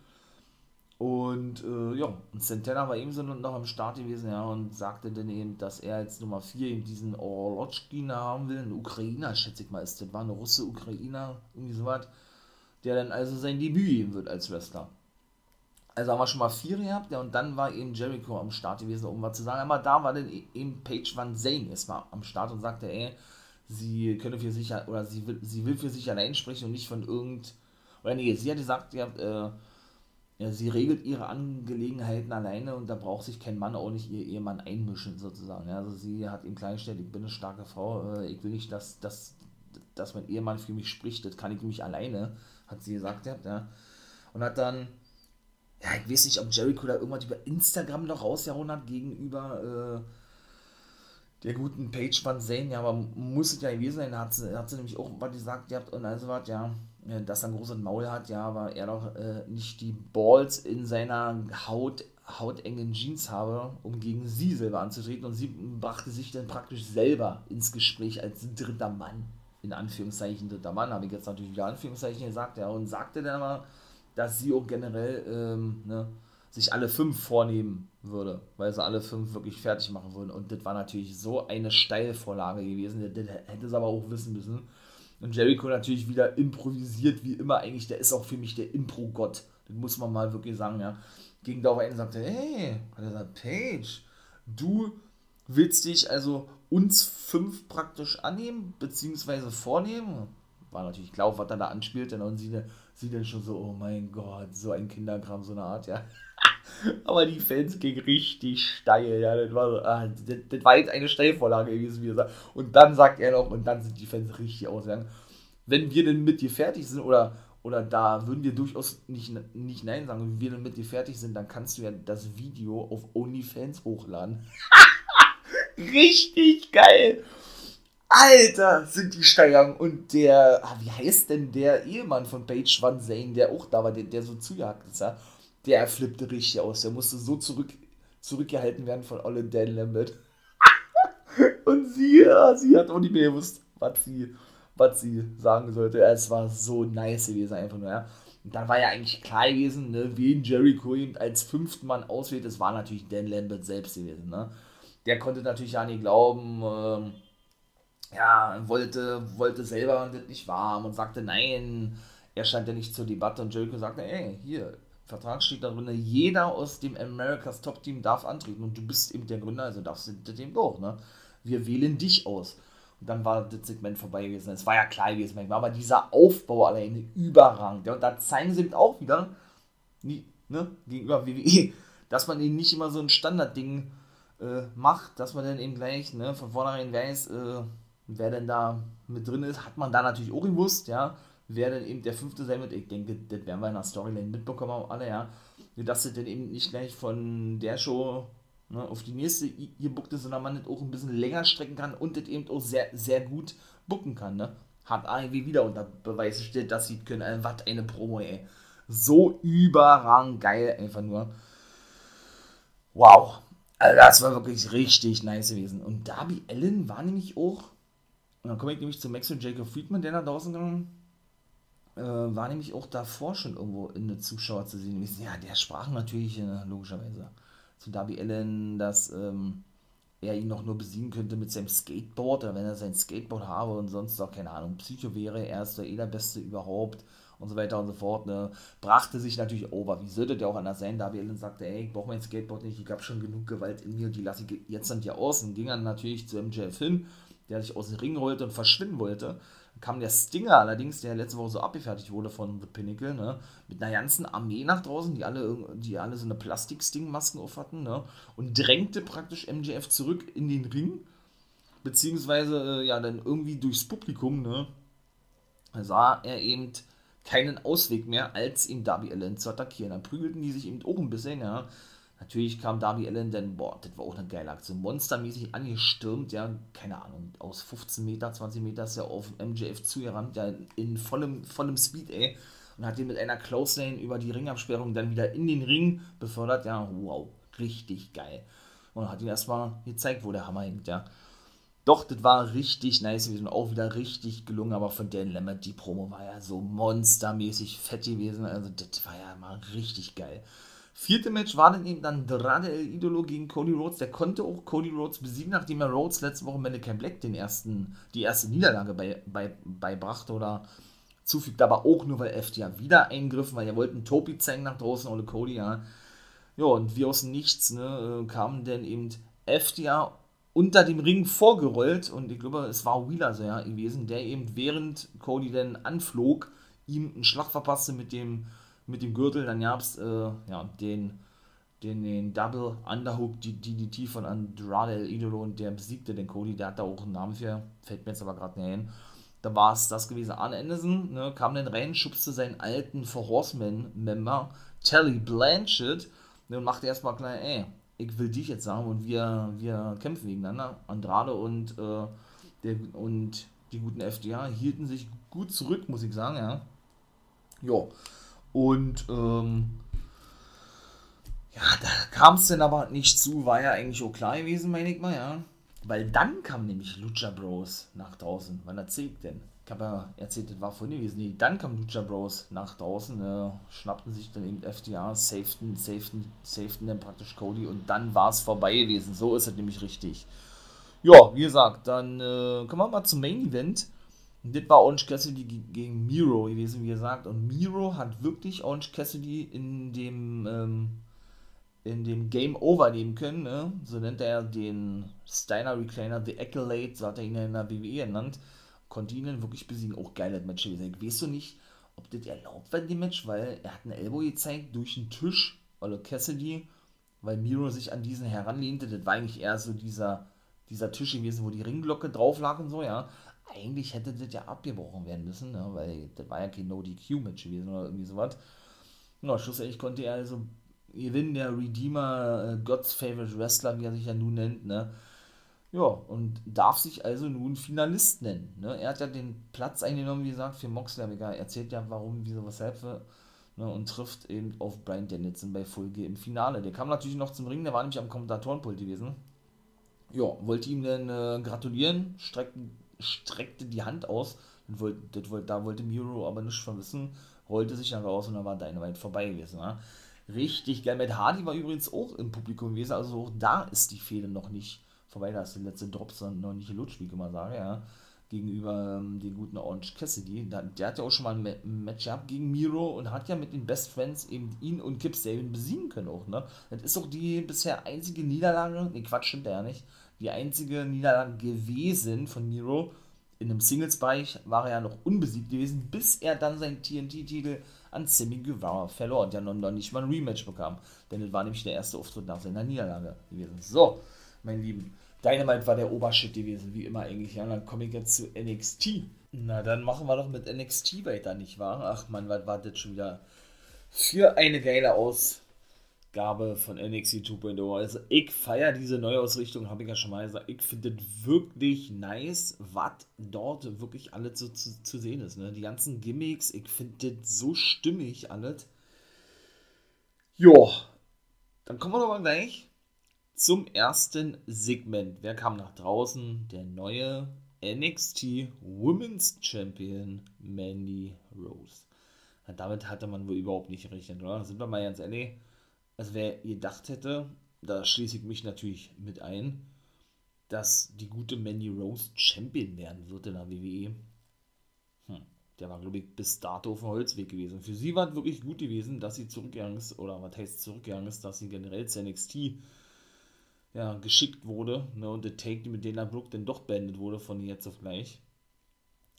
Und äh, ja, Santana war ebenso noch am Start gewesen, ja, und sagte dann eben, dass er als Nummer 4 eben diesen Orlotschkina haben will, ein Ukrainer, schätze ich mal, ist das war eine Russe, Ukrainer, irgendwie sowas, der dann also sein Debüt geben wird als Wrestler. Also haben wir schon mal vier gehabt, ja, und dann war eben Jericho am Start gewesen, um was zu sagen. Aber da war dann e-, eben Paige Van Zane erstmal am Start und sagte, ey, sie könne für sich, oder sie will, sie will für sich allein sprechen und nicht von irgend, oder nee, sie hat gesagt, ja, äh, ja, sie regelt ihre Angelegenheiten alleine und da braucht sich kein Mann auch nicht ihr Ehemann einmischen, sozusagen. Ja, also sie hat ihm klargestellt, ich bin eine starke Frau, äh, ich will nicht, dass, dass, dass mein Ehemann für mich spricht, das kann ich mich alleine, hat sie gesagt, ja. ja. Und hat dann, ja, ich weiß nicht, ob Jericho da irgendwas über Instagram noch rausgehauen hat gegenüber äh, der guten Page Van Zane, ja, aber muss es ja gewesen sein, hat sie, hat sie nämlich auch was gesagt, ja, und also was, ja, dass er ein großes Maul hat, ja, aber er doch äh, nicht die Balls in seiner Haut, hautengen Jeans habe, um gegen sie selber anzutreten. Und sie brachte sich dann praktisch selber ins Gespräch als dritter Mann. In Anführungszeichen dritter Mann, habe ich jetzt natürlich wieder Anführungszeichen gesagt, ja, und sagte dann aber, dass sie auch generell ähm, ne, sich alle fünf vornehmen würde, weil sie alle fünf wirklich fertig machen würden. Und das war natürlich so eine Steilvorlage gewesen, das hätte es aber auch wissen müssen und Jericho natürlich wieder improvisiert, wie immer eigentlich. Der ist auch für mich der Impro-Gott. Das muss man mal wirklich sagen, ja. Ging darauf ein und sagte, hey, hat er gesagt, Paige, du willst dich also uns fünf praktisch annehmen, beziehungsweise vornehmen? War natürlich klar, was er da anspielt, und sie, sie dann schon so, oh mein Gott, so ein Kinderkram, so eine Art, ja. Aber die Fans gingen richtig steil, ja. Das war, ah, das, das, war jetzt eine Steilvorlage wie er sagt. Und dann sagt er noch, und dann sind die Fans richtig ausgegangen. Wenn wir denn mit dir fertig sind, oder, oder da würden wir durchaus nicht, nicht Nein sagen, wenn wir denn mit dir fertig sind, dann kannst du ja das Video auf OnlyFans hochladen. richtig geil! Alter, sind die steil Und der, ah, wie heißt denn der Ehemann von Paige Van Zane, der auch da war, der, der so zujagt ist, ja? Der flippte richtig aus. Der musste so zurück, zurückgehalten werden von Olle Dan Lambert. Und sie, sie hat auch nicht mehr gewusst, was sie, was sie sagen sollte. Es war so nice gewesen, einfach nur, ja. Und dann war ja eigentlich klar gewesen, ne, wen Jericho als fünften Mann auswählt. Das war natürlich Dan Lambert selbst gewesen, ne. Der konnte natürlich ja nicht glauben, ähm, ja, wollte, wollte selber das nicht warm und sagte nein, er stand ja nicht zur Debatte und Jericho sagte, ey, hier, Vertrag steht da drin, jeder aus dem Americas Top Team darf antreten und du bist eben der Gründer, also darfst du eben auch, ne? Wir wählen dich aus. Und dann war das Segment vorbei gewesen. Es war ja klar gewesen, war aber dieser Aufbau alleine überragend. Und da zeigen sie auch wieder, nie, ne, gegenüber WWE, dass man eben nicht immer so ein Standardding äh, macht, dass man dann eben gleich, ne, von vornherein weiß, äh, wer denn da mit drin ist, hat man da natürlich auch gewusst, ja wer denn eben der fünfte sein wird. Ich denke, das werden wir in der Storyline mitbekommen, alle, ja. Dass das dann eben nicht gleich von der Show ne, auf die nächste gebuckt ist, sondern man das auch ein bisschen länger strecken kann und das eben auch sehr, sehr gut bucken kann, ne. Hat AEW wieder unter Beweis gestellt, dass sie können. Äh, was eine Promo, ey. So überragend geil, einfach nur. Wow. Also das war wirklich richtig nice gewesen. Und Darby Allen war nämlich auch, und dann komme ich nämlich zu Max und Jacob Friedman, der nach draußen gegangen äh, war nämlich auch davor schon irgendwo in der Zuschauer zu sehen. Ja, der sprach natürlich äh, logischerweise zu Darby Allen, dass ähm, er ihn noch nur besiegen könnte mit seinem Skateboard oder wenn er sein Skateboard habe und sonst auch, keine Ahnung, Psycho wäre, er ist der eh der Beste überhaupt und so weiter und so fort, ne, brachte sich natürlich over. Wie sollte der auch anders sein? Darby Allen sagte, ey, ich brauche mein Skateboard nicht, ich habe schon genug Gewalt in mir, die lasse ich jetzt dann hier aus und ging dann natürlich zu MJF hin, der sich aus dem Ring rollte und verschwinden wollte kam der Stinger allerdings, der letzte Woche so abgefertigt wurde von The Pinnacle, ne, mit einer ganzen Armee nach draußen, die alle, die alle so eine Plastik-Sting-Masken auf hatten, ne, und drängte praktisch MJF zurück in den Ring, beziehungsweise, äh, ja, dann irgendwie durchs Publikum, ne, sah er eben keinen Ausweg mehr, als ihn Darby Allen zu attackieren. Dann prügelten die sich eben auch ein bisschen, ja, Natürlich kam Darby Allen dann, boah, das war auch eine geile Aktion, monstermäßig angestürmt, ja, keine Ahnung, aus 15 Meter, 20 Meter ist er auf MJF zugerannt, ja, in vollem, vollem Speed, ey, und hat ihn mit einer Close Lane über die Ringabsperrung dann wieder in den Ring befördert, ja, wow, richtig geil. Und hat ihn erstmal gezeigt, wo der Hammer hängt, ja. Doch, das war richtig nice gewesen, auch wieder richtig gelungen, aber von Dan Lambert, die Promo war ja so monstermäßig fett gewesen, also das war ja mal richtig geil. Vierte Match war dann eben dann Drade El Idolo gegen Cody Rhodes. Der konnte auch Cody Rhodes besiegen, nachdem er Rhodes letzte Woche Mannequin Black den ersten, die erste Niederlage bei, bei, beibrachte oder zufügt, aber auch nur, weil FTA wieder eingriffen, weil er wollten Topi zeigen nach draußen ohne Cody, ja. Ja, und wie aus nichts, ne, äh, kamen dann eben FTA unter dem Ring vorgerollt und ich glaube, es war Wheeler so, ja, gewesen, der eben während Cody dann anflog, ihm einen Schlag verpasste mit dem mit dem Gürtel. Dann gab es äh, ja, den, den, den Double Underhook die DDT von Andrade El Idolo und der besiegte den Cody. Der hat da auch einen Namen für, fällt mir jetzt aber gerade nicht ein. Da war es das gewesen. Arne Anderson ne, kam dann rein, schubste seinen alten For Horseman-Member Telly Blanchett ne, und machte erstmal klar, ey, ich will dich jetzt sagen und wir, wir kämpfen gegeneinander. Andrade und, äh, der, und die guten FDA hielten sich gut zurück, muss ich sagen, ja. Jo. Und ähm, ja, da kam es dann aber nicht zu, war ja eigentlich auch klar gewesen, meine ich mal, ja. Weil dann kam nämlich Lucha Bros nach draußen. Wann erzählt denn? Ich habe ja erzählt, das war vorhin gewesen. Nee, dann kam Lucha Bros nach draußen, äh, schnappten sich dann eben FDR, safeten, safeten, safeten dann praktisch Cody und dann war es vorbei gewesen. So ist es nämlich richtig. Ja, wie gesagt, dann äh, kommen wir mal zum Main Event. Und das war Orange Cassidy gegen Miro gewesen, wie gesagt. Und Miro hat wirklich Orange Cassidy in dem, ähm, in dem Game Over nehmen können. Ne? So nennt er den Steiner Recliner, The Accolade, so hat er ihn in der WWE genannt. Konnte ihn dann wirklich besiegen. Auch geiles Match gewesen. Weißt du nicht, ob das erlaubt war, dem Match, weil er hat einen Elbow gezeigt durch den Tisch, weil Cassidy, weil Miro sich an diesen heranlehnte. Das war eigentlich eher so dieser, dieser Tisch gewesen, wo die Ringglocke drauf lag und so, ja eigentlich hätte das ja abgebrochen werden müssen, ne? weil das war ja kein No-DQ-Match gewesen oder irgendwie sowas. Ja, schlussendlich konnte er also gewinnen, der Redeemer, äh, God's Favorite Wrestler, wie er sich ja nun nennt, ne? Ja, und darf sich also nun Finalist nennen. Ne? Er hat ja den Platz eingenommen, wie gesagt, für Moxley, aber egal, erzählt ja, warum, wieso, weshalb, ne? und trifft eben auf Brian Dennison bei Folge im Finale. Der kam natürlich noch zum Ring, der war nämlich am Kommentatorenpult gewesen. Ja, wollte ihm dann äh, gratulieren, streckten streckte die Hand aus. Und wollte, wollte, da wollte Miro aber nichts von wissen, rollte sich dann raus und dann war Dynamite vorbei gewesen. Ne? Richtig geil. Matt Hardy war übrigens auch im Publikum gewesen, also auch da ist die Fehde noch nicht vorbei. Da ist der letzte Drops noch nicht gelutscht, wie ich immer sage, ja. Gegenüber ähm, den guten Orange Cassidy. Da, der hat ja auch schon mal ein Match gehabt gegen Miro und hat ja mit den Best Friends eben ihn und Kip Sabian besiegen können auch, ne? Das ist auch die bisher einzige Niederlage, ne Quatsch, stimmt ja nicht die einzige Niederlage gewesen von Miro. In einem Singles-Bereich war er ja noch unbesiegt gewesen, bis er dann seinen TNT-Titel an Sammy Guevara verlor und ja noch nicht mal ein Rematch bekam. Denn das war nämlich der erste Auftritt nach seiner Niederlage gewesen. So, mein Lieben, Dynamite war der Obershit gewesen, wie immer eigentlich. Ja, dann komme ich jetzt zu NXT. Na, dann machen wir doch mit NXT weiter, nicht wahr? Ach man, was war das schon wieder für eine geile Aus Gabe von NXT 2.0. Also ich feiere diese Neuausrichtung, habe ich ja schon mal gesagt. Ich finde es wirklich nice, was dort wirklich alles so zu, zu sehen ist. Ne? Die ganzen Gimmicks, ich finde das so stimmig alles. Jo, dann kommen wir doch mal gleich zum ersten Segment. Wer kam nach draußen? Der neue NXT Women's Champion Mandy Rose. Damit hatte man wohl überhaupt nicht gerechnet, oder? Sind wir mal ganz ehrlich. Also wer gedacht hätte, da schließe ich mich natürlich mit ein, dass die gute Mandy Rose Champion werden wird in der WWE. Hm, der war, glaube ich, bis dato auf dem Holzweg gewesen. Für sie war es wirklich gut gewesen, dass sie zurückgegangen ist, oder was heißt zurückgegangen ist, dass sie generell zu NXT ja, geschickt wurde, ne, und der Take, mit Dana Brooke dann doch beendet wurde von jetzt auf gleich.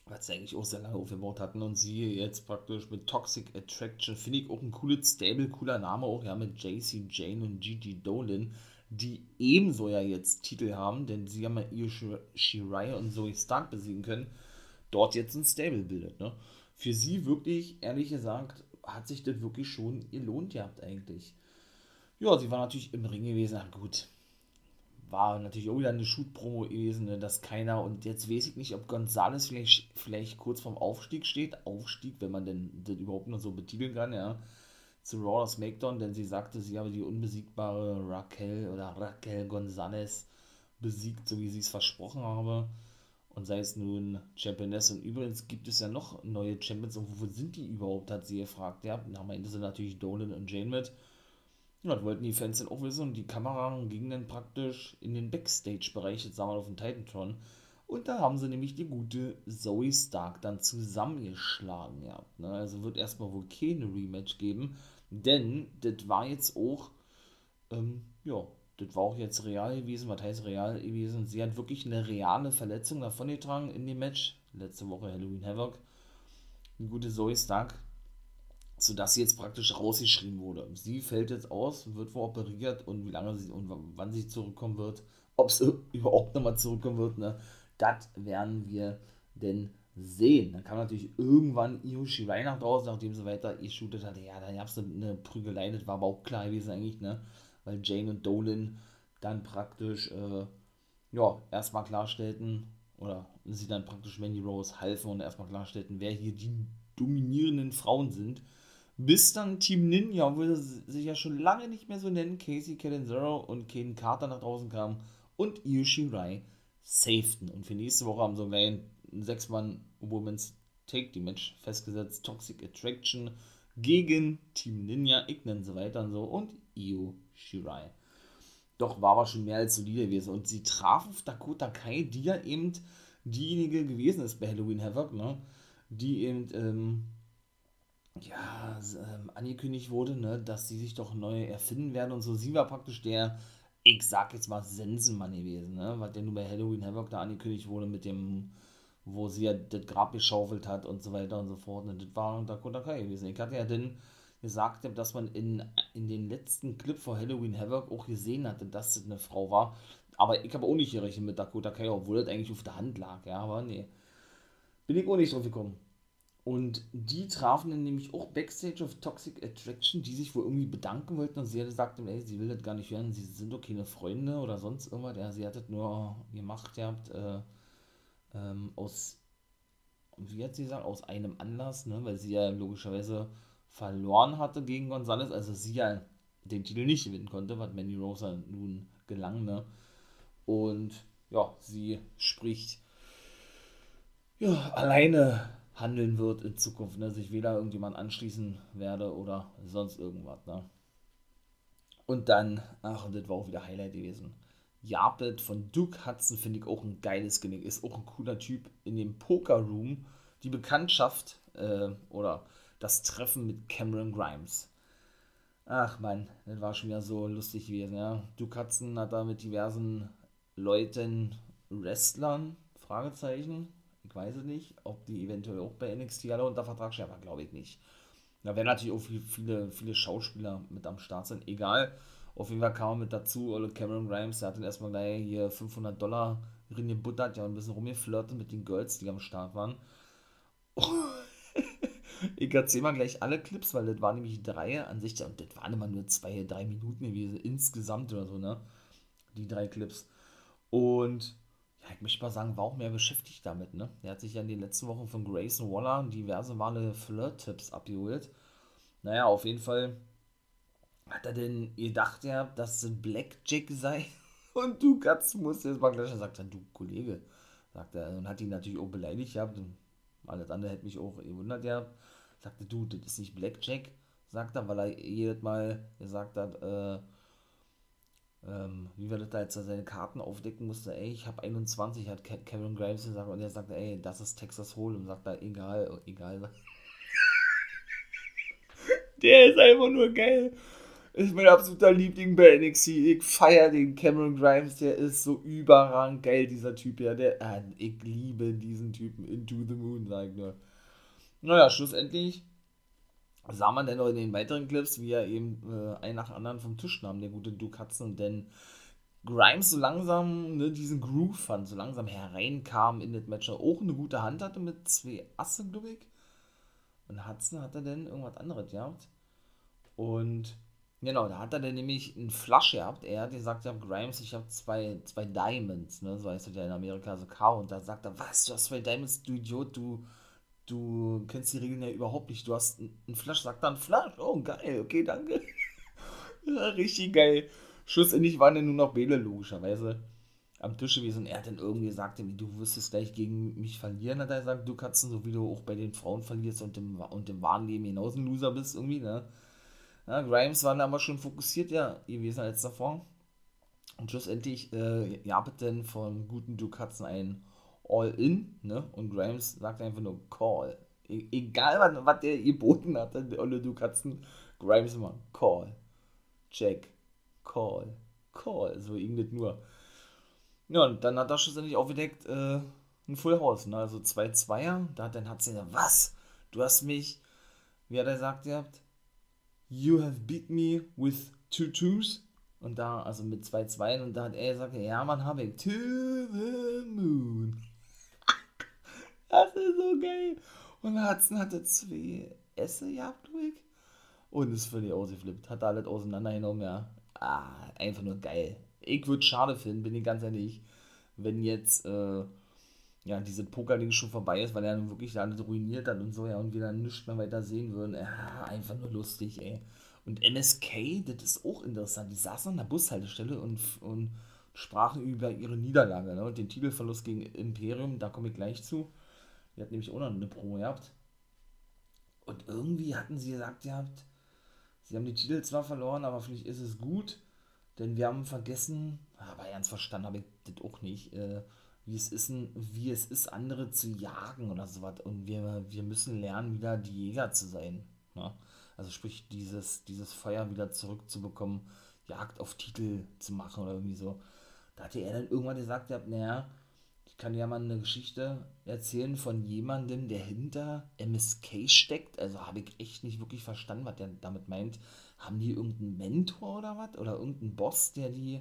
Was sie eigentlich auch sehr lange aufgebaut hatten und sie jetzt praktisch mit Toxic Attraction, finde ich auch ein cooles Stable, cooler Name auch, ja, mit JC Jane und Gigi Dolan, die ebenso ja jetzt Titel haben, denn sie haben ja Io Shirai und Zoe Stark besiegen können, dort jetzt ein Stable bildet, ne. Für sie wirklich, ehrlich gesagt, hat sich das wirklich schon gelohnt gehabt eigentlich. Ja, sie war natürlich im Ring gewesen, ach gut, war natürlich auch wieder eine Shoot-Promo gewesen, ne, dass keiner, und jetzt weiß ich nicht, ob Gonzales vielleicht, vielleicht kurz vorm Aufstieg steht, Aufstieg, wenn man denn das überhaupt noch so betiteln kann, ja, zu Raw oder SmackDown, denn sie sagte, sie habe die unbesiegbare Raquel oder Raquel Gonzalez besiegt, so wie sie es versprochen habe. Und sei es nun Championess. Und übrigens gibt es ja noch neue Champions. Und wo sind die überhaupt, hat sie gefragt. Ja, am Ende sind natürlich Dolan und Jane mit. Ja, das wollten die Fans dann auch wissen und die Kamera ging dann praktisch in den Backstage-Bereich, jetzt sagen wir auf dem Titantron. Und da haben sie nämlich die gute Zoe Stark dann zusammengeschlagen gehabt. Ne? Also wird erstmal wohl keine Rematch geben, denn das war jetzt auch, ähm, ja, das war auch jetzt real gewesen. Was heißt real gewesen? Sie hat wirklich eine reale Verletzung davon getragen in dem Match. Letzte Woche Halloween Havoc. Die gute Zoe Stark sodass sie jetzt praktisch rausgeschrieben wurde. Sie fällt jetzt aus, wird wohl operiert und wie lange sie und wann sie zurückkommen wird, ob sie überhaupt nochmal zurückkommen wird, ne, das werden wir denn sehen. Dann kam natürlich irgendwann Io Shirai nach draußen, nachdem sie weiter geshootet hatte. Ja, dann gab es eine Prügelei, das war aber auch klar gewesen eigentlich, ne, weil Jane und Dolan dann praktisch, äh, ja, erstmal klarstellten, oder sie dann praktisch Mandy Rose halfen und erstmal klarstellten, wer hier die dominierenden Frauen sind bis dann Team Ninja, obwohl sie sich ja schon lange nicht mehr so nennen, Casey Catanzaro und Ken Carter nach draußen kamen und Io Rai safeten. Und für nächste Woche haben so ein 6-Mann-Women's Take-The-Match festgesetzt. Toxic Attraction gegen Team Ninja, nenne sie weiter und so, und Io Shirai. Doch war aber schon mehr als solide gewesen. Und sie traf auf Dakota Kai, die ja eben diejenige gewesen ist bei Halloween Havoc, ne? Die eben, ähm, ja, ähm, angekündigt wurde, ne, dass sie sich doch neu erfinden werden und so. Sie war praktisch der, ich sag jetzt mal, Sensenmann gewesen, ne, was der nur bei Halloween Havoc da angekündigt wurde mit dem, wo sie ja das Grab geschaufelt hat und so weiter und so fort. Ne, das war Dakota Kai gewesen. Ich hatte ja dann gesagt, dass man in, in den letzten Clip vor Halloween Havoc auch gesehen hatte, dass das eine Frau war. Aber ich habe auch nicht gerechnet mit Dakota Kai, obwohl das eigentlich auf der Hand lag, ja, aber nee. Bin ich auch nicht drauf gekommen. Und die trafen dann nämlich auch Backstage of Toxic Attraction, die sich wohl irgendwie bedanken wollten und sie hatte gesagt, ey, sie will das gar nicht hören, sie sind doch keine Freunde oder sonst irgendwas. Ja, sie hat das nur gemacht, ihr habt äh, ähm, aus, wie hat sie gesagt, aus einem Anlass, ne, weil sie ja logischerweise verloren hatte gegen Gonzalez, also sie ja den Titel nicht gewinnen konnte, was Mandy Rosa nun gelang, ne. Und ja, sie spricht ja, alleine handeln wird in Zukunft, ne? sich weder irgendjemand anschließen werde oder sonst irgendwas. Ne? Und dann, ach, und das war auch wieder Highlight gewesen. Japet von Duke Hudson finde ich auch ein geiles Genick, ist auch ein cooler Typ in dem Poker Room. Die Bekanntschaft äh, oder das Treffen mit Cameron Grimes. Ach man, das war schon wieder so lustig gewesen, ja. Duke Hudson hat da mit diversen Leuten, Wrestlern, Fragezeichen, weiß es nicht, ob die eventuell auch bei NXT alle unter Vertrag stehen, aber glaube ich nicht. Da werden natürlich auch viele, viele Schauspieler mit am Start sein. Egal, auf jeden Fall kam er mit dazu. Oder Cameron Grimes, der hat dann erstmal gleich hier 500 Dollar reingebuttert, ja, ein bisschen rumgeflirtet mit den Girls, die am Start waren. ich erzähle mal gleich alle Clips, weil das waren nämlich drei an sich, und das waren immer nur zwei, drei Minuten gewesen, insgesamt oder so, ne? Die drei Clips. Und ja, ich möchte mal sagen, war auch mehr beschäftigt damit, ne? Er hat sich ja in den letzten Wochen von Grayson Waller diverse Male Flirt-Tipps abgeholt. Naja, auf jeden Fall hat er denn gedacht, ja, dass es Blackjack sei. Und du Katz musst jetzt mal gleich sagen, du Kollege, Sagt er, und hat ihn natürlich auch beleidigt gehabt. Alles andere hätte mich auch gewundert, ja. Sagte, du, das ist nicht Blackjack, sagt er, weil er jedes Mal gesagt hat, äh, ähm, wie wir das da jetzt seine Karten aufdecken musste, ey, ich habe 21, hat Kevin Grimes gesagt, und er sagte, ey, das ist Texas Hold'em, sagt er, egal, egal. Der ist einfach nur geil. Ist mein absoluter Liebling bei NXT. Ich feiere den Cameron Grimes, der ist so überragend geil, dieser Typ, ja. Der, äh, ich liebe diesen Typen Into the Moon, sag ich nur. Naja, schlussendlich sah man dann noch in den weiteren Clips, wie er eben äh, ein nach anderen vom Tisch nahm, der gute Duke Hudson, und dann Grimes so langsam ne, diesen Groove fand, so langsam hereinkam in das Match, auch eine gute Hand hatte mit zwei Assen, glaube ich. Und Hudson hat er dann irgendwas anderes gehabt. Und genau, da hat er dann nämlich einen Flush gehabt. Er hat gesagt, ja, Grimes, ich habe zwei, zwei Diamonds, ne, so heißt es ja in Amerika, so K. Und da sagt er, was, du hast zwei Diamonds, du Idiot, du du kennst die Regeln ja überhaupt nicht. Du hast einen Flash, sagt dann Flash. Oh, geil, okay, danke. ja, richtig geil. Schlussendlich waren dann nur noch Bele, logischerweise, am Tisch gewesen. Er hat dann irgendwie gesagt, du wirst es gleich gegen mich verlieren, hat er gesagt, du Katzen, so wie du auch bei den Frauen verlierst und im, und im wahren Leben hinaus ein Loser bist, irgendwie, ne? Ja, Grimes war dann aber schon fokussiert ja gewesen als davor. Und schlussendlich äh, gab es von guten Duke Hudson einen All-In, ne? Und Grimes sagt einfach nur Call. E egal, was, was der geboten hat, der Olle du Katzen, Grimes immer Call. Check. Call. Call. So irgendwas nur. Ja, und dann hat er schlussendlich aufgedeckt, äh, ein Full House, ne? Also zwei Zweier. Da hat dann hat sie gesagt, was? Du hast mich, wie hat er gesagt, ihr habt? You have beat me with two twos. Und da, also mit zwei Zweien, und da hat er gesagt, ja, man habe ich. To the moon. Das ist so geil. Und Hudson hatte zwei Esse gehabt, ich. Und ist völlig ausgeflippt. Hat alles auseinandergenommen, ja. Ah, einfach nur geil. Ich würde schade finden, bin ich ganz ehrlich, wenn jetzt, äh, ja, diese Poker-Ding schon vorbei ist, weil er dann wirklich alles ruiniert hat und so, ja, und wir dann nichts mehr weiter sehen würden. Ja, einfach nur lustig, ey. Und MSK, das ist auch interessant. Die saßen an der Bushaltestelle und, und sprachen über ihre Niederlage, ne? Und den Titelverlust gegen Imperium, da komme ich gleich zu. Die hat nämlich auch noch eine Promo gehabt. Und irgendwie hatten sie gesagt gehabt, sie haben die Titel zwar verloren, aber vielleicht ist es gut, denn wir haben vergessen, aber ganz verstanden habe ich das auch nicht, äh, wie es ist, wie es ist, andere zu jagen oder sowas. Und wir, wir müssen lernen, wieder die Jäger zu sein. Ne? Also sprich, dieses, dieses Feuer wieder zurückzubekommen, Jagd auf Titel zu machen oder irgendwie so. Da hatte er dann irgendwann gesagt, naja, ich kann ja mal eine Geschichte erzählen von jemandem, der hinter MSK steckt. Also habe ich echt nicht wirklich verstanden, was der damit meint. Haben die irgendeinen Mentor oder was? Oder irgendeinen Boss, der die,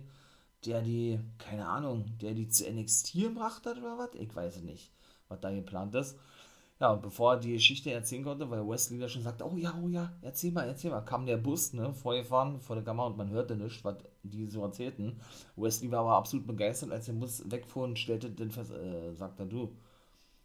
der die, keine Ahnung, der die zu NXT gebracht hat oder was? Ich weiß nicht, was da geplant ist. Ja, und bevor er die Geschichte erzählen konnte, weil Wesley da schon sagte, oh ja, oh ja, erzähl mal, erzähl mal, kam der Bus, ne, vorgefahren vor der Kamera und man hörte nichts, was die so erzählten. Wesley war aber absolut begeistert, als der Bus wegfuhr und stellte den fest, äh, sagt er, du,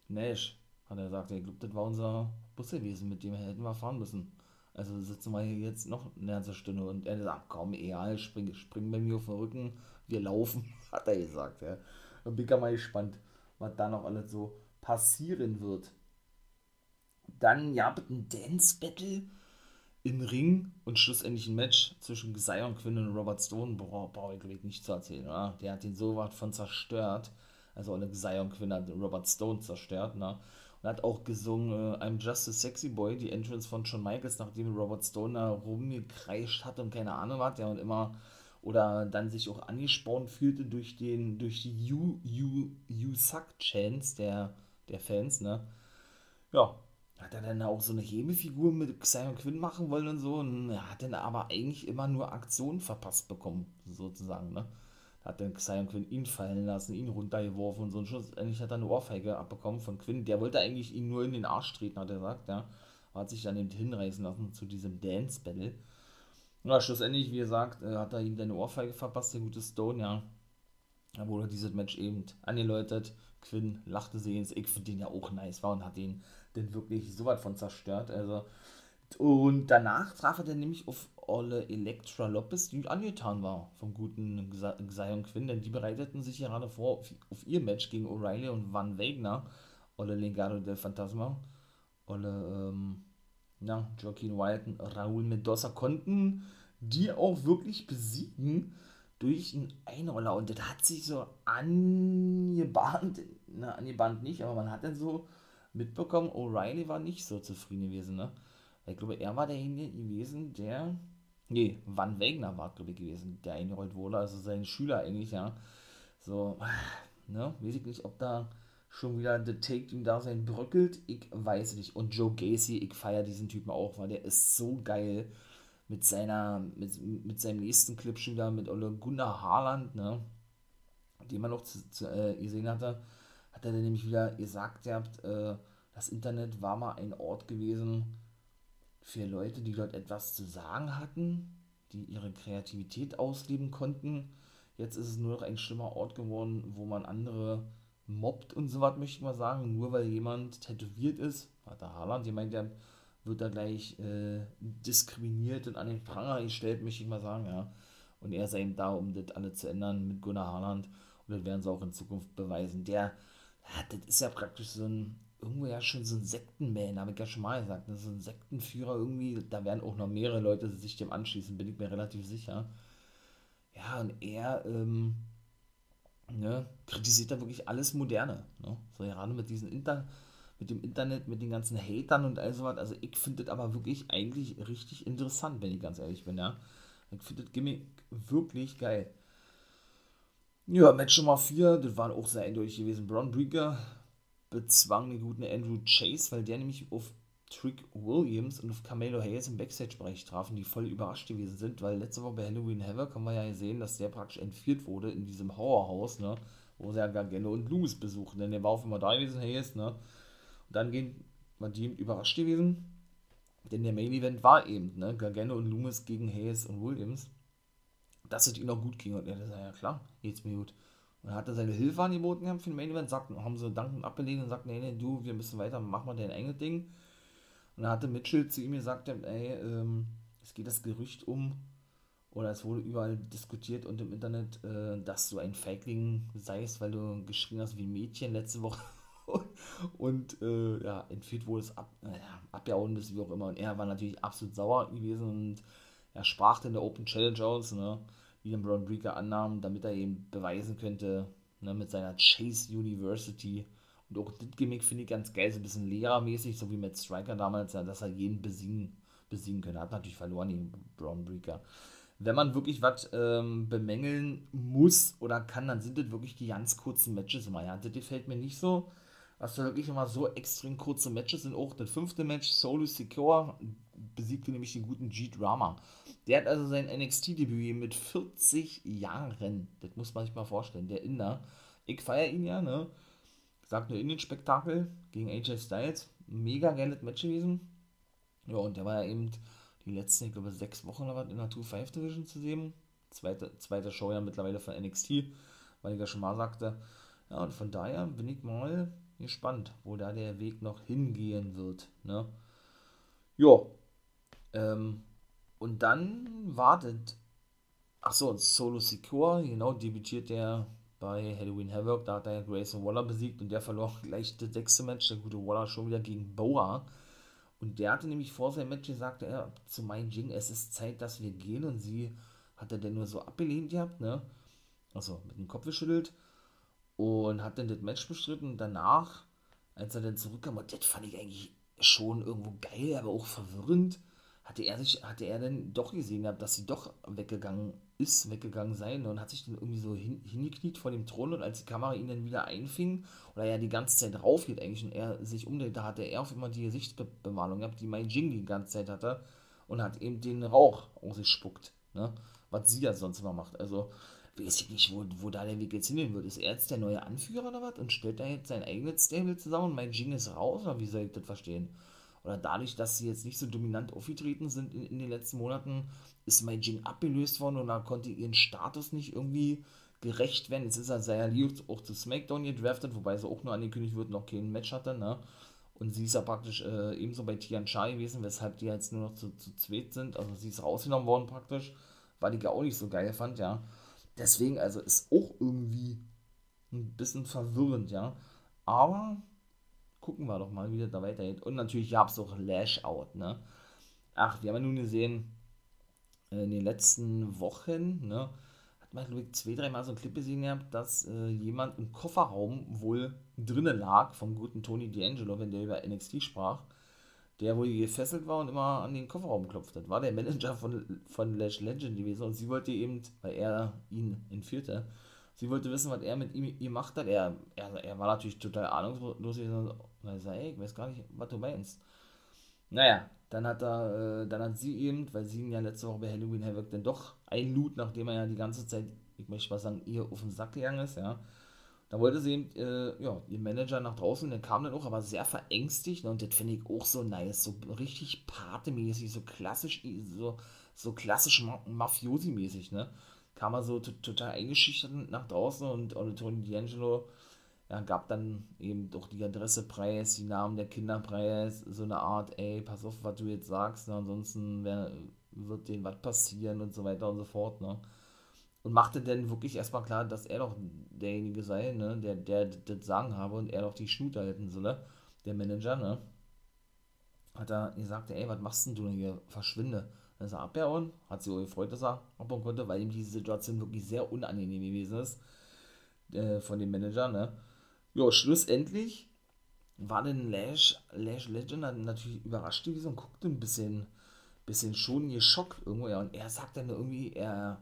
Nash, hat er gesagt, ich glaube, das war unser Bus gewesen, mit dem hätten wir fahren müssen. Also sitzen wir hier jetzt noch eine ganze Stunde und er sagt, komm, egal, spring, spring bei mir auf den Rücken, wir laufen, hat er gesagt, ja. Und bin mal gespannt, was da noch alles so passieren wird. Dann es ein Dance-Battle im Ring und schlussendlich ein Match zwischen Zion Quinn und Robert Stone. Boah, brauche ich nicht zu erzählen, oder? Der hat ihn so was von zerstört. Also alle Zion Quinn hat Robert Stone zerstört, ne? Und hat auch gesungen äh, I'm Just a Sexy Boy, die Entrance von Shawn Michaels, nachdem Robert Stone da rumgekreischt hat und keine Ahnung was, ja, und immer oder dann sich auch angespornt fühlte durch den, durch die You, You, You Suck Chance der, der Fans, ne? Ja, hat er dann auch so eine Hebefigur mit Xion Quinn machen wollen und so und er hat dann aber eigentlich immer nur Aktionen verpasst bekommen, sozusagen, ne? Hat dann Xion Quinn ihn fallen lassen, ihn runtergeworfen und so und schlussendlich hat er eine Ohrfeige abbekommen von Quinn. Der wollte eigentlich ihn nur in den Arsch treten, hat er gesagt, ja. Hat sich dann eben hinreißen lassen zu diesem Dance-Battle. Ja, schlussendlich, wie gesagt, äh, hat er ihm dann eine Ohrfeige verpasst, der gute Stone, ja. Da wurde dieses Match eben angeläutet. Quinn lachte sehens. Ich finde den ja auch nice war und hat den wirklich so weit von zerstört. Also, und danach traf er dann nämlich auf Olle Elektra Lopez, die angetan war vom guten Zion Quinn, denn die bereiteten sich gerade vor auf, auf ihr Match gegen O'Reilly und Van Wegner, Olle Legado del Fantasma, Olle, ähm, ja, Joaquin Wyatt und Raúl Mendoza konnten die auch wirklich besiegen durch einen Einroller und das hat sich so angebahnt, na, angebahnt nicht, aber man hat dann so mitbekommen, O'Reilly war nicht so zufrieden gewesen, ne? Ich glaube, er war derjenige gewesen, der. Nee, Van Wegner war, glaube ich, gewesen, der eingerollt wurde, also sein Schüler eigentlich, ja. So, ne, weiß ich nicht, ob da schon wieder der Take-Team da sein bröckelt, ich weiß nicht. Und Joe Gacy, ich feiere diesen Typen auch, weil der ist so geil mit seiner, mit, mit seinem nächsten Clip schon wieder mit Ole Gunnar Haaland, ne, den man noch zu, zu, äh, gesehen hatte, hat er dann nämlich wieder gesagt, ihr habt, äh, das Internet war mal ein Ort gewesen für Leute, die dort etwas zu sagen hatten, die ihre Kreativität ausleben konnten. Jetzt ist es nur noch ein schlimmer Ort geworden, wo man andere mobbt und so was, möchte ich mal sagen, nur weil jemand tätowiert ist. Hat der Haaland, jemand, der wird da gleich äh, diskriminiert und an den Pranger gestellt, möchte ich mal sagen, ja. Und er sei ihm da, um das alles zu ändern mit Gunnar Haaland. Und das werden sie auch in Zukunft beweisen. Der, das ist ja praktisch so ein, irgendwo ja schon so ein Sektenman, habe ich ja schon mal gesagt. Ne? So ein Sektenführer irgendwie, da werden auch noch mehrere Leute sich dem anschließen, bin ich mir relativ sicher. Ja, und er, ähm, ne, kritisiert da wirklich alles Moderne. Ne? So gerade mit diesen Inter mit dem Internet, mit den ganzen Hatern und all sowas. Also ich finde das aber wirklich eigentlich richtig interessant, wenn ich ganz ehrlich bin, ja. Ich finde das Gimmick wirklich geil. Ja, Match Nummer 4, das war auch sehr eindeutig gewesen. Braun Breaker bezwang den guten Andrew Chase, weil der nämlich auf Trick Williams und auf Carmelo Hayes im Backstage-Bereich trafen, die voll überrascht gewesen sind, weil letzte Woche bei Halloween Havoc haben wir ja gesehen, dass der praktisch entführt wurde in diesem Horrorhaus, ne, wo sie ja Gargano und Loomis besuchen, denn der war auf immer da gewesen, Hayes, ne, und dann gehen, war die überrascht gewesen, denn der Main Event war eben, ne, Gargano und Loomis gegen Hayes und Williams, dass es ihnen auch gut ging und er sagt, ja klar, geht's mir gut. Und hat er seine Hilfe angeboten gehabt für den Main Event, sagten, haben sie dankend abgelehnt und sagten, nee, nee, du, wir müssen weiter, mach mal dein eigenes Ding. Und dann hatte Mitchell zu ihm gesagt, ey, ähm, es geht das Gerücht um, oder es wurde überall diskutiert und im Internet, äh, dass du ein Feigling seist, weil du geschrien hast wie ein Mädchen letzte Woche. und äh, ja, entführt wurde es ab, äh, abgehauen ist, wie auch immer. Und er war natürlich absolut sauer gewesen und er sprach in der Open Challenge aus, ne, wie den Braun Breaker annahm, damit er eben beweisen könnte, ne, mit seiner Chase University. Und auch das Gimmick finde ich ganz geil, so ein bisschen lehrermäßig, so wie mit Striker damals, ja, dass er jeden besiegen, besiegen könnte. Hat natürlich verloren, den Braun Breaker. Wenn man wirklich was ähm, bemängeln muss oder kann, dann sind das wirklich die ganz kurzen Matches immer. Ja, das gefällt mir nicht so was da wirklich immer so extrem kurze Matches sind. Auch das fünfte Match, Solo Secure, besiegte nämlich den guten G-Drama. Der hat also sein NXT-Debüt mit 40 Jahren. Das muss man sich mal vorstellen. Der Inder. Ich feiere ihn ja, ne? Sagt nur Indien-Spektakel gegen AJ Styles. Mega geiles Match gewesen. Ja, und der war ja eben die letzten, ich glaube, sechs Wochen oder was in der 2-5 Division zu sehen. Zweite, zweite Show ja mittlerweile von NXT, weil ich ja schon mal sagte. Ja, und von daher bin ich mal gespannt, wo da der Weg noch hingehen wird. Ne? Ja. Ähm, und dann wartet. Achso, Solo Secure, genau, debütiert der bei Halloween Havoc. Da hat er Grayson Waller besiegt und der verlor gleich das sechste Match. Der gute Waller schon wieder gegen Boa. Und der hatte nämlich vor seinem Match gesagt, ja, zu Mai Jing, es ist Zeit, dass wir gehen. Und sie hat er denn nur so abgelehnt gehabt, ne? Also mit dem Kopf geschüttelt und hat dann das Match bestritten. Danach, als er dann zurückkam, und das fand ich eigentlich schon irgendwo geil, aber auch verwirrend, hatte er sich, hatte er dann doch gesehen gehabt, dass sie doch weggegangen ist, weggegangen sein und hat sich dann irgendwie so hin, hingekniet vor dem Thron und als die Kamera ihn dann wieder einfing oder er die ganze Zeit rauf geht eigentlich und er sich umdreht, da hatte er auf immer die Gesichtsbemalung gehabt, die Mai Jing die ganze Zeit hatte und hat eben den Rauch aus sich spuckt, ne? was sie ja sonst immer macht. Also weiß ich nicht, wo, wo da der Weg jetzt hingehen wird. Ist er jetzt der neue Anführer oder was und stellt da jetzt sein eigenes Stable zusammen und mein Jing ist raus oder wie soll ich das verstehen? Oder dadurch, dass sie jetzt nicht so dominant aufgetreten sind in, in den letzten Monaten, ist mein Jing abgelöst worden und da konnte ihren Status nicht irgendwie gerecht werden. Jetzt ist er sehr lieb auch zu SmackDown gedraftet, wobei sie auch nur angekündigt wird, noch kein Match hatte, ne? Und sie ist ja praktisch äh, ebenso bei Tian Chai gewesen, weshalb die jetzt nur noch zu, zu zweit sind. Also sie ist rausgenommen worden praktisch, weil die auch nicht so geil fand, ja. Deswegen, also ist auch irgendwie ein bisschen verwirrend, ja. Aber gucken wir doch mal, wie das da weitergeht. Und natürlich gab es auch Lash Out, ne. Ach, wir haben ja nun gesehen, äh, in den letzten Wochen, ne, hat man, glaube ich, zwei, dreimal so ein Clip gesehen gehabt, dass äh, jemand im Kofferraum wohl drinnen lag, vom guten Tony D'Angelo, wenn der über NXT sprach, der wohl gefesselt war und immer an den Kofferraum klopft hat. War der Manager von, von Lash Legend gewesen und sie wollte eben, weil er ihn entführte, sie wollte wissen, was er mit ihm gemacht hat. Er, er, er war natürlich total ahnungslos. Und er sagt, ey, ich weiß gar nicht, was du meinst. Naja, dann hat er, äh, dann hat sie eben, weil sie ihn ja letzte Woche bei Halloween Havoc dann doch einlud, nachdem er ja die ganze Zeit, ich möchte mal sagen, ihr auf den Sack gegangen ist, ja. Da wollte sie eben, äh, ja, ihr Manager nach draußen, der kam dann auch, aber sehr verängstigt, ne, und das finde ich auch so nice, so richtig patemäßig, so klassisch, so, so klassisch Mafiosi-mäßig, ne. Kam er so total eingeschüchtert nach draußen und, und Tony D'Angelo, ja, gab dann eben doch die Adresse preis, die Namen der Kinder preis, so eine Art, ey, pass auf, was du jetzt sagst, ne, ansonsten wär, wird denen was passieren und so weiter und so fort, ne. Und machte dann wirklich erstmal klar, dass er doch derjenige sei, ne, der, der das Sagen habe und er doch die Schnute halten solle, der Manager, ne. Hat er gesagt, ey, was machst denn du denn hier? Verschwinde. Dann ist er abgehauen, hat sich auch gefreut, dass er abhauen konnte, weil ihm diese Situation wirklich sehr unangenehm gewesen ist, äh, von dem Manager, ne ja, schlussendlich war dann Lash, Lash Legend natürlich überrascht gewesen und guckte ein bisschen, bisschen schon geschockt irgendwo. Ja, und er sagt dann irgendwie, er,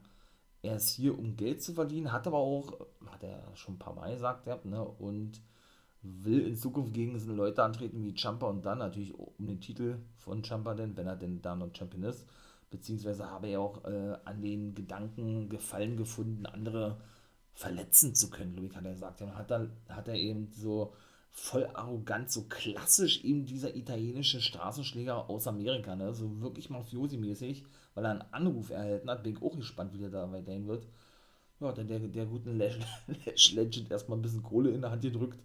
er ist hier, um Geld zu verdienen, hat aber auch, hat er schon ein paar Mal gesagt, ja, ne, und will in Zukunft gegen so Leute antreten wie Champa und dann natürlich um den Titel von Champa, denn wenn er denn da noch Champion ist, beziehungsweise habe er auch äh, an den Gedanken gefallen gefunden, andere verletzen zu können, Ludwig hat er gesagt. Dann hat er, hat er eben so voll arrogant, so klassisch eben dieser italienische Straßenschläger aus Amerika, ne? so wirklich mafiosi-mäßig, weil er einen Anruf erhalten hat. Bin ich auch gespannt, wie der da weiterhin wird. Ja, dann der, der guten Lash, Lash Legend erstmal ein bisschen Kohle in der Hand gedrückt,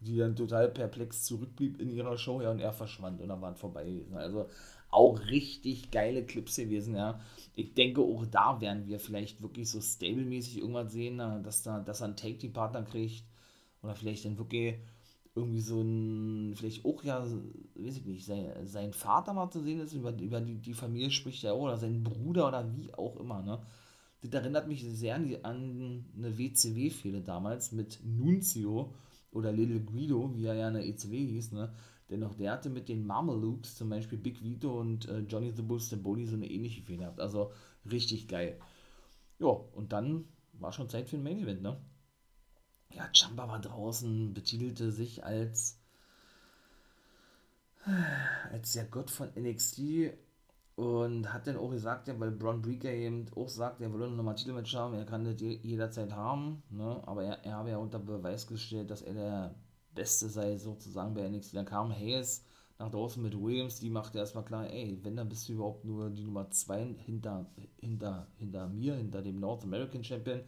die dann total perplex zurückblieb in ihrer Show, ja, und er verschwand und dann waren vorbei gewesen. Also auch richtig geile Clips gewesen, ja. Ich denke, auch da werden wir vielleicht wirklich so stable-mäßig irgendwas sehen, dass, da, dass er einen Take-Team-Partner kriegt oder vielleicht dann wirklich irgendwie so ein, vielleicht auch ja, weiß ich nicht, sein, sein Vater mal zu sehen ist, über, über die, die Familie spricht er oder sein Bruder oder wie auch immer, ne. Das erinnert mich sehr an, die, an eine WCW-Fehde damals mit Nunzio oder Little Guido, wie er ja in der ECW hieß, ne denn auch der hatte mit den Mamelukes, zum Beispiel Big Vito und äh, Johnny the Bull Stamboli, so eine ähnliche Fehler gehabt. Also richtig geil. Ja, und dann war schon Zeit für ein Main Event, ne? Ja, Champa war draußen, betitelte sich als als der Gott von NXT und hat dann auch gesagt, ja, weil Braun Breaker eben auch sagt, er will nochmal Titelmatch haben, er kann das jederzeit haben, ne? aber er, er habe ja unter Beweis gestellt, dass er der Beste sei sozusagen bei NXT. Dann kam Hayes nach draußen mit Williams, die machte erstmal klar, ey, wenn, dann bist du überhaupt nur die Nummer 2 hinter, hinter, hinter mir, hinter dem North American Champion.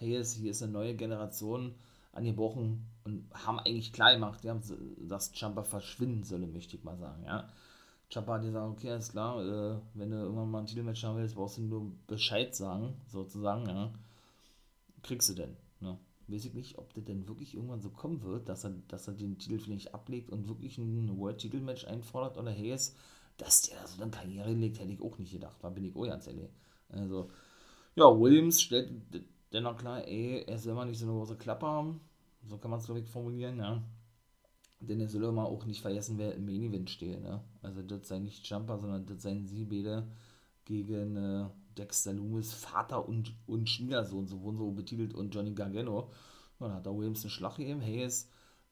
Hayes, hier ist eine neue Generation angebrochen und haben eigentlich klar gemacht, ja, dass Jumper verschwinden solle, möchte ich mal sagen, ja. Jumper hat gesagt, okay, alles klar, äh, wenn du irgendwann mal ein Titelmatch haben willst, brauchst du nur Bescheid sagen, sozusagen, ja. Kriegst du denn, ne? Weiß ich nicht, ob das denn wirklich irgendwann so kommen wird, dass er, dass er den Titel vielleicht ablegt und wirklich ein World-Titel-Match einfordert oder Hayes, dass der so eine Karriere legt, hätte ich auch nicht gedacht, da bin ich auch ganz ehrlich. Also, ja, Williams stellt dennoch klar, ey, er soll mal nicht so eine große Klappe haben, so kann man es glaube ich formulieren, ja. Denn er soll immer auch nicht vergessen, wer im Main Event steht, ne? Also das sei nicht Jumper, sondern das seien sie beide gegen äh, Dexter Loomis Vater und, und Schwiegersohn, so wurden so betitelt, und Johnny Gargano. Dann hat da Williams einen Schlag gegeben. Hayes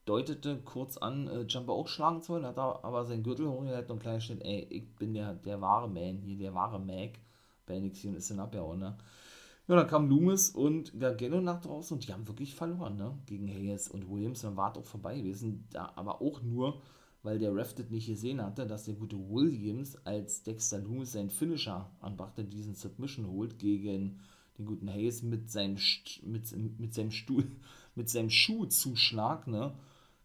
deutete kurz an, äh, Jumper auch schlagen zu wollen, hat aber seinen Gürtel hochgehalten und klein steht, ey, ich bin der, der wahre Man hier, der wahre Mac bei NXT und ist dann abgehauen, ne? Ja, dann kam Loomis und Gargano nach draußen und die haben wirklich verloren, ne? Gegen Hayes und Williams. Dann war es auch vorbei gewesen, da aber auch nur, weil der Ref das nicht gesehen hatte, dass der gute Williams als Dexter Loomis seinen Finisher anbrachte, diesen Submission holt gegen den guten Hayes mit seinem, mit, mit seinem Stuhl, mit seinem Schuhzuschlag, ne?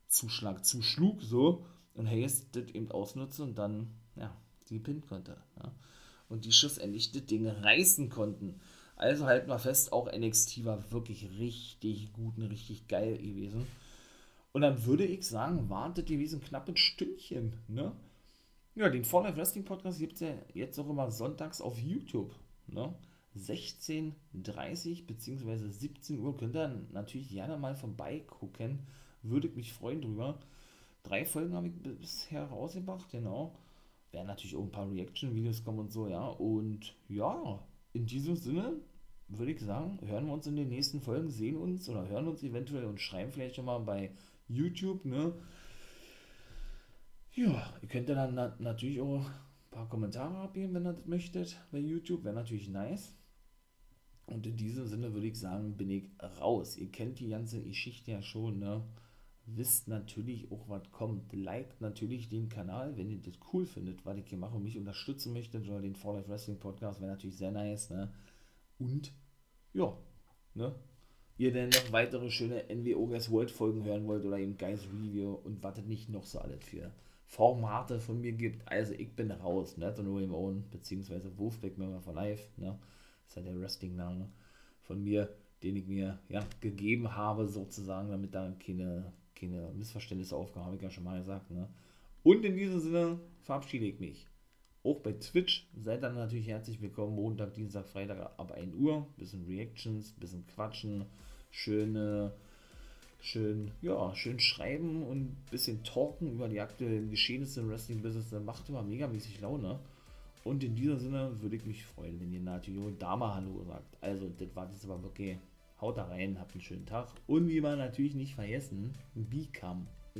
Zuschlag, zuschlug, so. und Hayes das eben ausnutzen und dann, ja, die pinnen konnte. Ja. Und die schlussendlich das Ding reißen konnten. Also halten wir fest, auch NXT war wirklich richtig gut und richtig geil gewesen. Und dann würde ich sagen, wartet gewesen knapp ein Stündchen, ne? Ja, den Fall Life Wrestling Podcast gibt es ja jetzt auch immer sonntags auf YouTube, ne? 16.30 bzw. 17 Uhr könnt ihr natürlich gerne mal vorbeigucken. Würde ich mich freuen drüber. Drei Folgen habe ich bisher rausgebracht, genau. Werden natürlich auch ein paar Reaction-Videos kommen und so, ja. Und ja, in diesem Sinne würde ich sagen, hören wir uns in den nächsten Folgen, sehen uns oder hören uns eventuell und schreiben vielleicht schon mal bei YouTube, ne? Ja, ihr könnt dann na natürlich auch ein paar Kommentare abgeben, wenn ihr das möchtet, bei YouTube. Wäre natürlich nice. Und in diesem Sinne würde ich sagen, bin ich raus. Ihr kennt die ganze Geschichte ja schon, ne? Wisst natürlich auch, was kommt. Liked natürlich den Kanal, wenn ihr das cool findet, was ich hier mache und mich unterstützen möchtet, oder den Fall Life Wrestling Podcast wäre natürlich sehr nice, ne? Und, ja, ne? Ihr denn noch weitere schöne NWO Guys World Folgen hören wollt oder eben Guys Review und was es nicht noch so alles für Formate von mir gibt. Also ich bin raus, ne? Und William Owen, beziehungsweise Wolfpack Member for Life, ne? ist ja der Wrestling-Name von mir, den ich mir ja, gegeben habe, sozusagen, damit da keine, keine Missverständnisse aufkommen, habe ich ja schon mal gesagt. Ne? Und in diesem Sinne verabschiede ich mich. Auch bei Twitch seid dann natürlich herzlich willkommen. Montag, Dienstag, Freitag ab 1 Uhr. Bisschen Reactions, bisschen Quatschen, schöne, schön, ja, schön schreiben und bisschen talken über die aktuellen Geschehnisse im Wrestling-Business. Das macht immer megamäßig Laune. Und in diesem Sinne würde ich mich freuen, wenn ihr natürlich Dama Hallo sagt. Also, das war jetzt aber wirklich. Haut da rein, habt einen schönen Tag. Und wie man natürlich nicht vergessen, become a